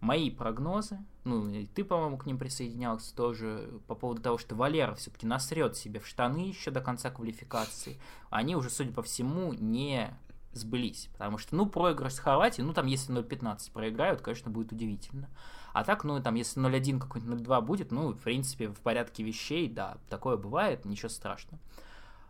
мои прогнозы, ну, и ты, по-моему, к ним присоединялся тоже по поводу того, что Валера все-таки насрет себе в штаны еще до конца квалификации. Они уже, судя по всему, не сбылись. Потому что, ну, проигрыш с Хорватией, ну, там, если 0-15 проиграют, конечно, будет удивительно. А так, ну, там, если 0.1 какой-нибудь 0.2 будет, ну, в принципе, в порядке вещей, да, такое бывает, ничего страшного.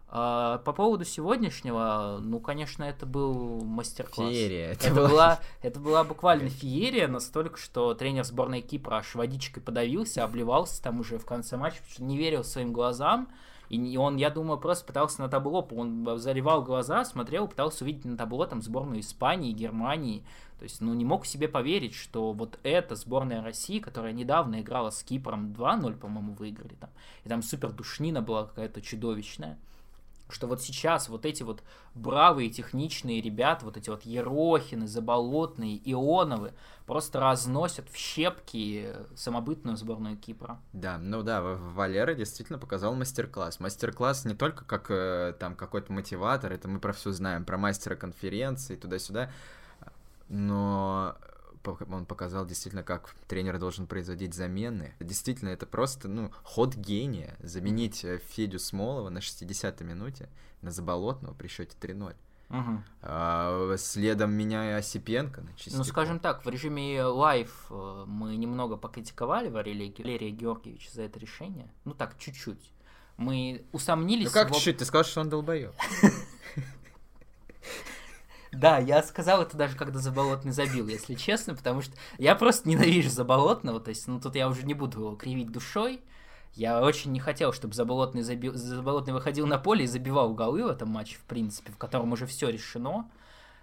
А, по поводу сегодняшнего, ну, конечно, это был мастер-класс. Феерия. Это, это, была, это была буквально феерия, настолько, что тренер сборной Кипра аж водичкой подавился, обливался там уже в конце матча, потому что не верил своим глазам. И он, я думаю, просто пытался на табло, он заливал глаза, смотрел, пытался увидеть на табло там сборную Испании, Германии. То есть, ну, не мог себе поверить, что вот эта сборная России, которая недавно играла с Кипром 2-0, по-моему, выиграли там, и там супер душнина была какая-то чудовищная, что вот сейчас вот эти вот бравые техничные ребята, вот эти вот Ерохины, Заболотные, Ионовы, просто разносят в щепки самобытную сборную Кипра. Да, ну да, Валера действительно показал мастер-класс. Мастер-класс не только как э, там какой-то мотиватор, это мы про все знаем, про мастера конференции, туда-сюда, но он показал действительно, как тренер должен производить замены. Действительно, это просто, ну, ход гения. Заменить э, Федю Смолова на 60-й минуте на Заболотного при счете 3-0. Угу. А, следом меняя Осипенко на чистяку. Ну, скажем так, в режиме live э, мы немного покритиковали Валерия Георгиевича за это решение. Ну, так, чуть-чуть. Мы усомнились... Ну, как чуть-чуть? Ты сказал, что он долбоёб. Да, я сказал это даже когда Заболотный забил, если честно, потому что я просто ненавижу Заболотного, то есть, ну, тут я уже не буду его кривить душой. Я очень не хотел, чтобы Заболотный, забил, Заболотный выходил на поле и забивал голы в этом матче, в принципе, в котором уже все решено.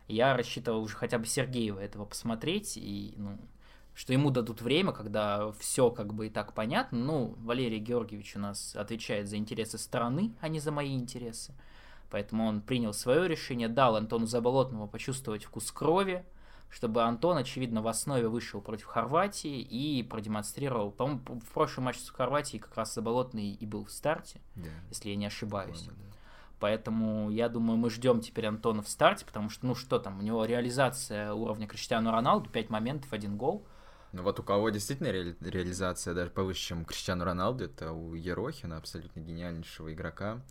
Я рассчитывал уже хотя бы Сергеева этого посмотреть, и, ну, что ему дадут время, когда все как бы и так понятно. Ну, Валерий Георгиевич у нас отвечает за интересы страны, а не за мои интересы. Поэтому он принял свое решение, дал Антону Заболотному почувствовать вкус крови, чтобы Антон, очевидно, в основе вышел против Хорватии и продемонстрировал. По-моему, в прошлом матче с Хорватией как раз Заболотный и был в старте, да. если я не ошибаюсь. Да. Поэтому я думаю, мы ждем теперь Антона в старте, потому что, ну что там, у него реализация уровня Криштиану Роналду, 5 моментов, один гол. Ну вот у кого действительно ре- реализация даже повыше, чем Криштиану Роналду, это у Ерохина, абсолютно гениальнейшего игрока.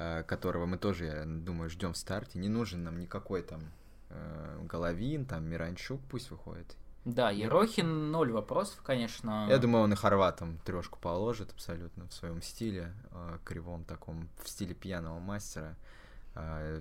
Э, которого мы тоже, я думаю, ждем в старте. Не нужен нам никакой там э, Головин, там Миранчук пусть выходит. Да, Ерохин ноль вопросов, конечно. Я думаю, он и хорватам трешку положит абсолютно в своем стиле, э, кривом таком, в стиле пьяного мастера.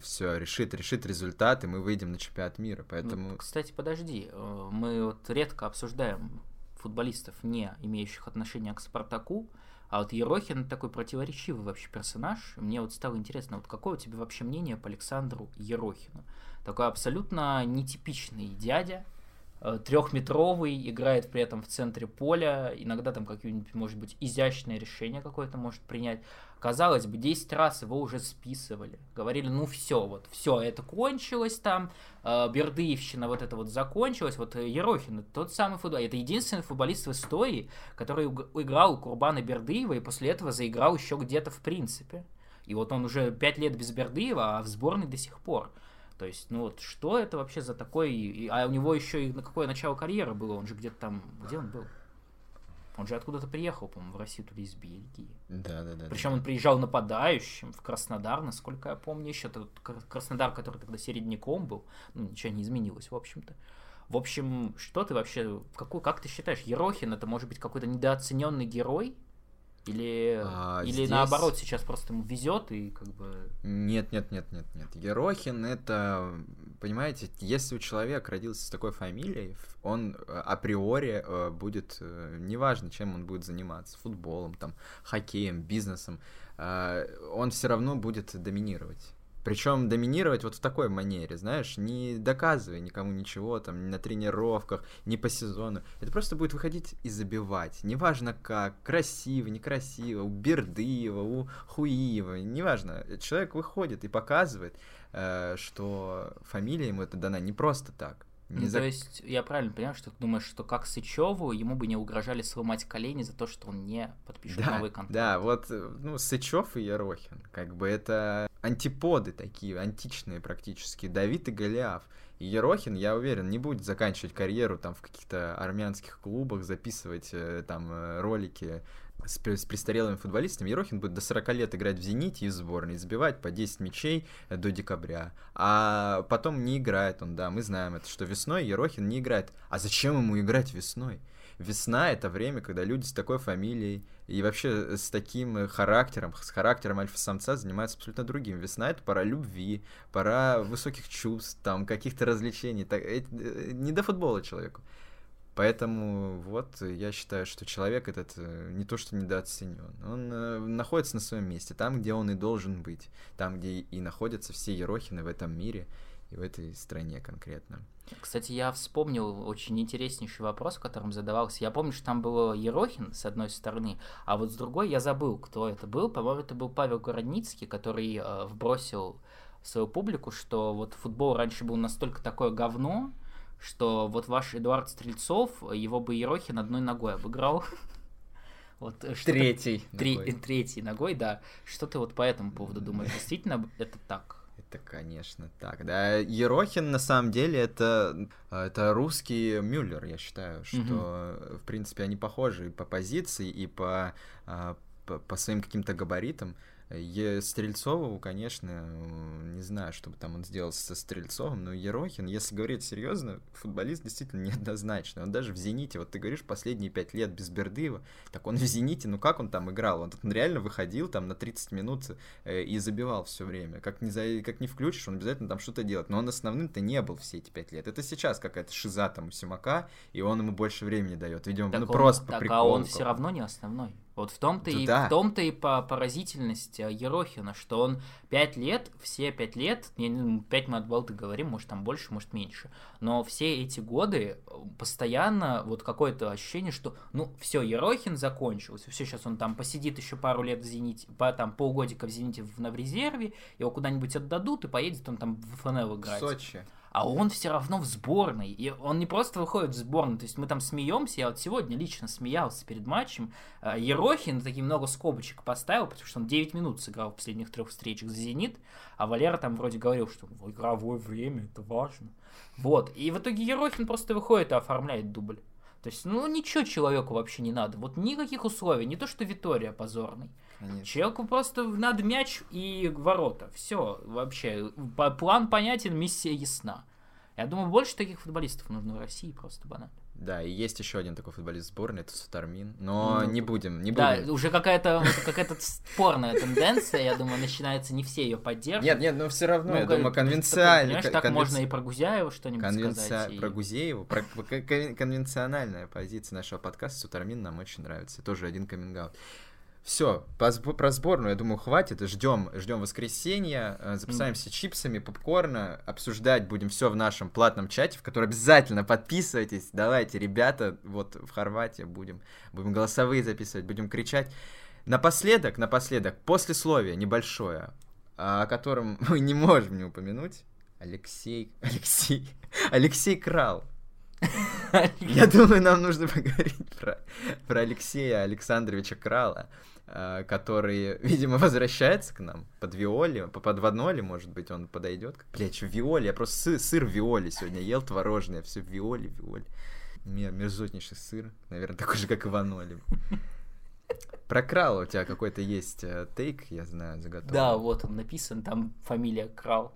Все, решит, решит результат, и мы выйдем на чемпионат мира. Поэтому... Ну, кстати, подожди, мы вот редко обсуждаем футболистов, не имеющих отношения к Спартаку. А вот Ерохин такой противоречивый вообще персонаж. Мне вот стало интересно, вот какое у тебя вообще мнение по Александру Ерохину? Такой абсолютно нетипичный дядя, трехметровый, играет при этом в центре поля, иногда там какие-нибудь, может быть, изящное решение какое-то может принять. Казалось бы, 10 раз его уже списывали. Говорили, ну все, вот все, это кончилось там, э, Бердыевщина вот это вот закончилась. Вот Ерохин, тот самый футболист, это единственный футболист в истории, который играл у Курбана Бердыева и после этого заиграл еще где-то в принципе. И вот он уже 5 лет без Бердыева, а в сборной до сих пор. То есть, ну вот, что это вообще за такой... А у него еще и на какое начало карьеры было? Он же где-то там... Где он был? Он же откуда-то приехал, по-моему, в Россию, то ли из Бельгии. Да, да, да. Причем да. он приезжал нападающим в Краснодар, насколько я помню, еще тот Краснодар, который тогда середняком был. Ну, ничего не изменилось, в общем-то. В общем, что ты вообще, какой, как ты считаешь, Ерохин это может быть какой-то недооцененный герой? Или, а, или здесь... наоборот, сейчас просто ему везет и как бы. Нет, нет, нет, нет, нет. Ерохин это, понимаете, если у человека родился с такой фамилией, он э, априори э, будет, э, неважно, чем он будет заниматься, футболом, там, хоккеем, бизнесом, он все равно будет доминировать. Причем доминировать вот в такой манере, знаешь, не доказывая никому ничего, там, ни на тренировках, ни по сезону. Это просто будет выходить и забивать. Неважно как, красиво, некрасиво, у Бердыева, у Хуиева, неважно. Человек выходит и показывает, э, что фамилия ему это дана не просто так. Не ну, за... То есть, я правильно понимаю, что ты думаешь, что как Сычеву ему бы не угрожали сломать колени за то, что он не подпишет да, новый контракт. Да, вот, ну, Сычев и Ерохин, как бы это антиподы такие, античные практически, Давид и Голиаф. И Ерохин, я уверен, не будет заканчивать карьеру там в каких-то армянских клубах, записывать э, там э, ролики с, с престарелыми футболистами, Ерохин будет до 40 лет играть в «Зените» и в сборной, забивать по 10 мячей э, до декабря. А потом не играет он, да, мы знаем это, что весной Ерохин не играет. А зачем ему играть весной? весна — это время, когда люди с такой фамилией и вообще с таким характером, с характером альфа-самца занимаются абсолютно другим. Весна — это пора любви, пора высоких чувств, там, каких-то развлечений. Так, э, не до футбола человеку. Поэтому вот я считаю, что человек этот э, не то что недооценен, он э, находится на своем месте, там, где он и должен быть, там, где и находятся все Ерохины в этом мире и в этой стране конкретно. Кстати, я вспомнил очень интереснейший вопрос, которым задавался. Я помню, что там был Ерохин с одной стороны, а вот с другой я забыл, кто это был. По-моему, это был Павел Городницкий, который э, вбросил свою публику, что вот футбол раньше был настолько такое говно, что вот ваш Эдуард Стрельцов, его бы Ерохин одной ногой обыграл. Вот, э, третий. Три, ногой. Третий ногой, да. Что ты вот по этому поводу думаешь? Действительно это так? Это, конечно, так. Да, Ерохин, на самом деле, это, это русский Мюллер, я считаю, что, угу. в принципе, они похожи и по позиции, и по, а, по, по своим каким-то габаритам. Е Стрельцову, конечно, не знаю, что бы там он сделал со Стрельцовым, но Ерохин, если говорить серьезно, футболист действительно неоднозначный. Он даже в «Зените», вот ты говоришь, последние пять лет без Бердыева, так он в «Зените», ну как он там играл? Он, он реально выходил там на 30 минут э, и забивал все время. Как не, за, как не включишь, он обязательно там что-то делает. Но он основным-то не был все эти пять лет. Это сейчас какая-то шиза там у Симака, и он ему больше времени дает. Видимо, так ну он, просто так, по а он все равно не основной. Вот в том-то да, и да. в том-то и по поразительность э, Ерохина, что он пять лет, все пять лет, не, пять мы от Балты говорим, может там больше, может меньше, но все эти годы э, постоянно вот какое-то ощущение, что ну все, Ерохин закончился, все, сейчас он там посидит еще пару лет в Зените, по, там полгодика в Зените в, на в резерве, его куда-нибудь отдадут и поедет он там в ФНЛ играть. Сочи а он все равно в сборной. И он не просто выходит в сборную, то есть мы там смеемся, я вот сегодня лично смеялся перед матчем. А, Ерохин такие много скобочек поставил, потому что он 9 минут сыграл в последних трех встречах за «Зенит», а Валера там вроде говорил, что в игровое время это важно. Вот, и в итоге Ерохин просто выходит и оформляет дубль. То есть, ну, ничего человеку вообще не надо. Вот никаких условий. Не то, что Витория позорный. Конечно. Человеку просто надо мяч и ворота. Все, вообще. План понятен, миссия ясна. Я думаю, больше таких футболистов нужно в России просто банально. Да, и есть еще один такой футболист сборной, это Сутармин. Но ну, не будем, не будем. Да, уже какая-то какая-то спорная тенденция, я думаю, начинается, не все ее поддерживают. Нет, нет, но все равно, ну, я думаю, конвенциально. Понимаешь, так можно и про Гузяева что-нибудь Конвенци... сказать. Про Гузеева, про... конвенциональная позиция нашего подкаста Сутармин нам очень нравится. Тоже один каминг Все, про сборную, я думаю, хватит. Ждем, ждем воскресенья, э, запасаемся mm. чипсами, попкорна, обсуждать будем все в нашем платном чате, в который обязательно подписывайтесь. Давайте, ребята, вот в Хорватии будем, будем голосовые записывать, будем кричать. Напоследок, напоследок, послесловие небольшое, о котором мы не можем не упомянуть. Алексей, Алексей, Алексей Крал. Я думаю, нам нужно поговорить про, про Алексея Александровича Крала. Э, который, видимо, возвращается к нам под виоли, под ваноли, может быть, он подойдет. Бля, что виоли? Я просто сыр, сыр виоли сегодня ел творожный, все виоли, виоли. Мерзотнейший сыр, наверное, такой же, как и ваноли. Про Крала у тебя какой-то есть э, тейк, я знаю, заготовлен. Да, вот он написан, там фамилия Крал.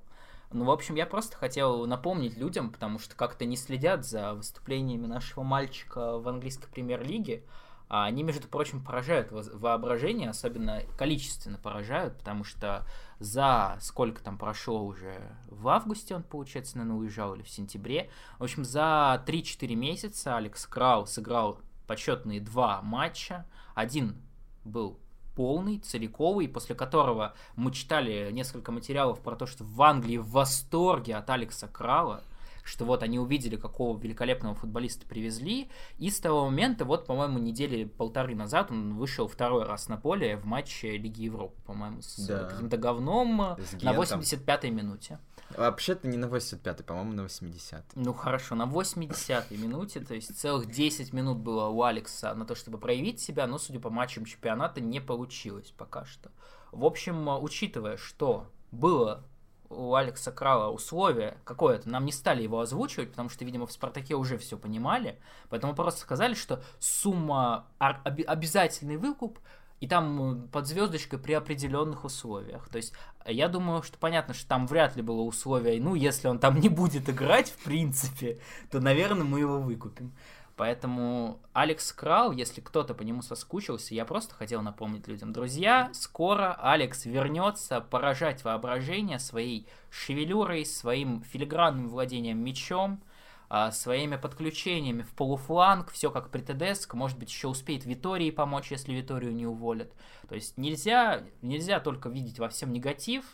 Ну, в общем, я просто хотел напомнить людям, потому что как-то не следят за выступлениями нашего мальчика в английской премьер-лиге. А они, между прочим, поражают воображение, особенно количественно поражают, потому что за сколько там прошло уже, в августе он, получается, наверное, уезжал или в сентябре, в общем, за 3-4 месяца Алекс Крау сыграл почетные два матча, один был полный, целиковый, после которого мы читали несколько материалов про то, что в Англии в восторге от Алекса Крала, что вот они увидели, какого великолепного футболиста привезли, и с того момента, вот, по-моему, недели полторы назад он вышел второй раз на поле в матче Лиги Европы, по-моему, с да. каким-то говном с на 85-й минуте. Вообще-то не на 85-й, по-моему, на 80-й. Ну хорошо, на 80-й минуте, то есть целых 10 минут было у Алекса на то, чтобы проявить себя, но, судя по матчам чемпионата, не получилось пока что. В общем, учитывая, что было у Алекса Крала условие какое-то, нам не стали его озвучивать, потому что, видимо, в «Спартаке» уже все понимали, поэтому просто сказали, что сумма обязательный выкуп, и там под звездочкой при определенных условиях. То есть я думаю, что понятно, что там вряд ли было условие, ну, если он там не будет играть, в принципе, то, наверное, мы его выкупим. Поэтому Алекс Крал, если кто-то по нему соскучился, я просто хотел напомнить людям. Друзья, скоро Алекс вернется поражать воображение своей шевелюрой, своим филигранным владением мечом, а, своими подключениями в полуфланг, все как при ТДСК, может быть, еще успеет Витории помочь, если Виторию не уволят. То есть нельзя, нельзя только видеть во всем негатив,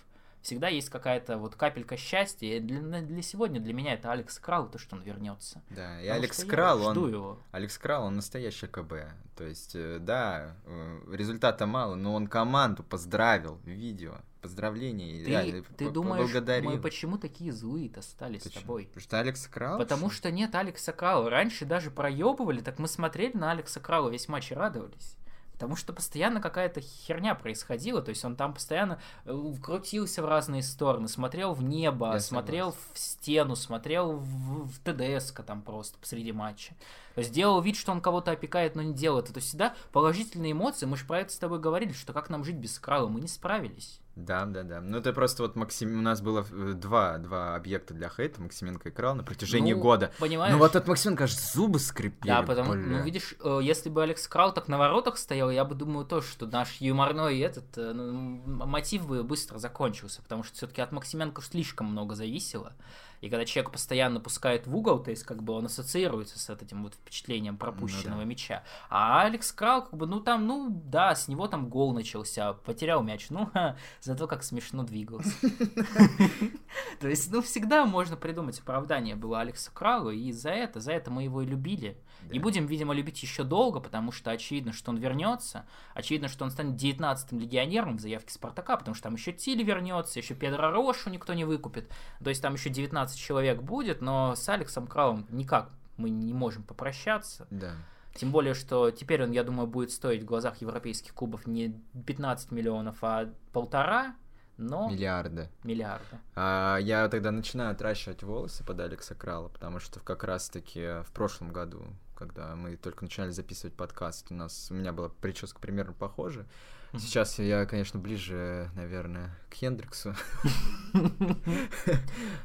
всегда есть какая-то вот капелька счастья. И для, для сегодня для меня это Алекс Крал, то, что он вернется. Да, и Потому Алекс Крал, он... Его. Алекс Крал, он настоящий КБ. То есть, э, да, э, результата мало, но он команду поздравил видео. Поздравления. Ты, реально, ты думаешь, мы почему такие злые-то стали почему? с тобой? Потому что Алекс Крал? Потому что нет Алекса Крала. Раньше даже проебывали, так мы смотрели на Алекса Крала весь матч и радовались. Потому что постоянно какая-то херня происходила, то есть он там постоянно э, крутился в разные стороны, смотрел в небо, Я смотрел согласен. в стену, смотрел в, в ТДС там просто посреди матча. То есть делал вид, что он кого-то опекает, но не делает. То есть всегда положительные эмоции. Мы же про это с тобой говорили, что как нам жить без крала, мы не справились. Да, да, да. Ну, это просто вот Максим... У нас было э, два, два объекта для хейта, Максименко и Крал, на протяжении ну, года. Понимаешь? Ну, вот от Максименко аж зубы скрипели. Да, потому, бля. ну, видишь, э, если бы Алекс Крал так на воротах стоял, я бы думаю тоже, что наш юморной этот э, ну, мотив бы быстро закончился, потому что все-таки от Максименко слишком много зависело. И когда человек постоянно пускает в угол, то есть как бы он ассоциируется с этим вот впечатлением пропущенного ну, да. мяча. А Алекс Крал, как бы, ну там, ну да, с него там гол начался, потерял мяч, ну ха, зато как смешно двигался. То есть, ну всегда можно придумать оправдание было Алексу Кралу, и за это, за это мы его и любили. И будем, видимо, любить еще долго, потому что очевидно, что он вернется. Очевидно, что он станет 19-м легионером в заявке Спартака, потому что там еще Тили вернется, еще Педро Рошу никто не выкупит. То есть там еще 19 человек будет, но с Алексом Кралом никак мы не можем попрощаться. Да. Тем более, что теперь он, я думаю, будет стоить в глазах европейских клубов не 15 миллионов, а полтора, но... Миллиарда. Миллиарда. А, я тогда начинаю отращивать волосы под Алекса Крала, потому что как раз-таки в прошлом году, когда мы только начинали записывать подкаст, у нас у меня была прическа примерно похожая. Сейчас я, конечно, ближе, наверное, к Хендриксу.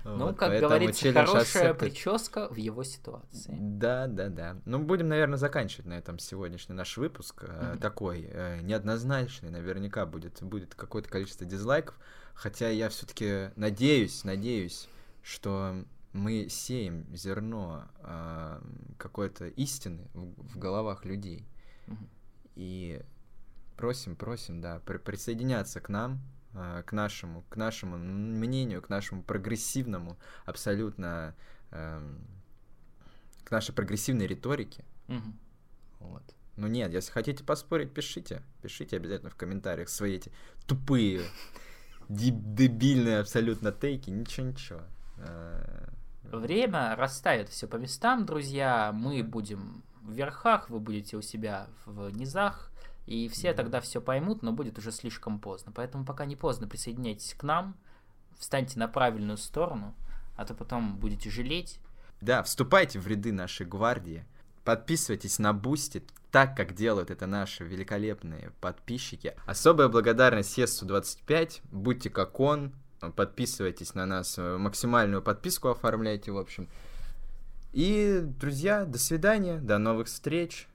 Ну, как говорится, хорошая прическа в его ситуации. Да, да, да. Ну, будем, наверное, заканчивать на этом сегодняшний наш выпуск. Э, такой э, неоднозначный, наверняка будет будет какое-то количество дизлайков. Хотя я все-таки надеюсь, надеюсь, что мы сеем зерно э, какой-то истины в, в головах людей. И просим, просим, да, при присоединяться к нам, э, к нашему, к нашему мнению, к нашему прогрессивному, абсолютно, э, к нашей прогрессивной риторике. Угу. Вот. Ну нет, если хотите поспорить, пишите. Пишите обязательно в комментариях свои эти тупые, дебильные абсолютно тейки. Ничего-ничего. Э, Время расставит все по местам, друзья. Мы будем в верхах, вы будете у себя в низах. И все тогда все поймут, но будет уже слишком поздно. Поэтому пока не поздно, присоединяйтесь к нам, встаньте на правильную сторону, а то потом будете жалеть. Да, вступайте в ряды нашей гвардии, подписывайтесь на Boosty, так как делают это наши великолепные подписчики. Особая благодарность Сесту25, будьте как он, подписывайтесь на нас, максимальную подписку оформляйте, в общем. И, друзья, до свидания, до новых встреч.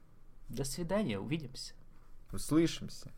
До свидания, увидимся. Услышимся.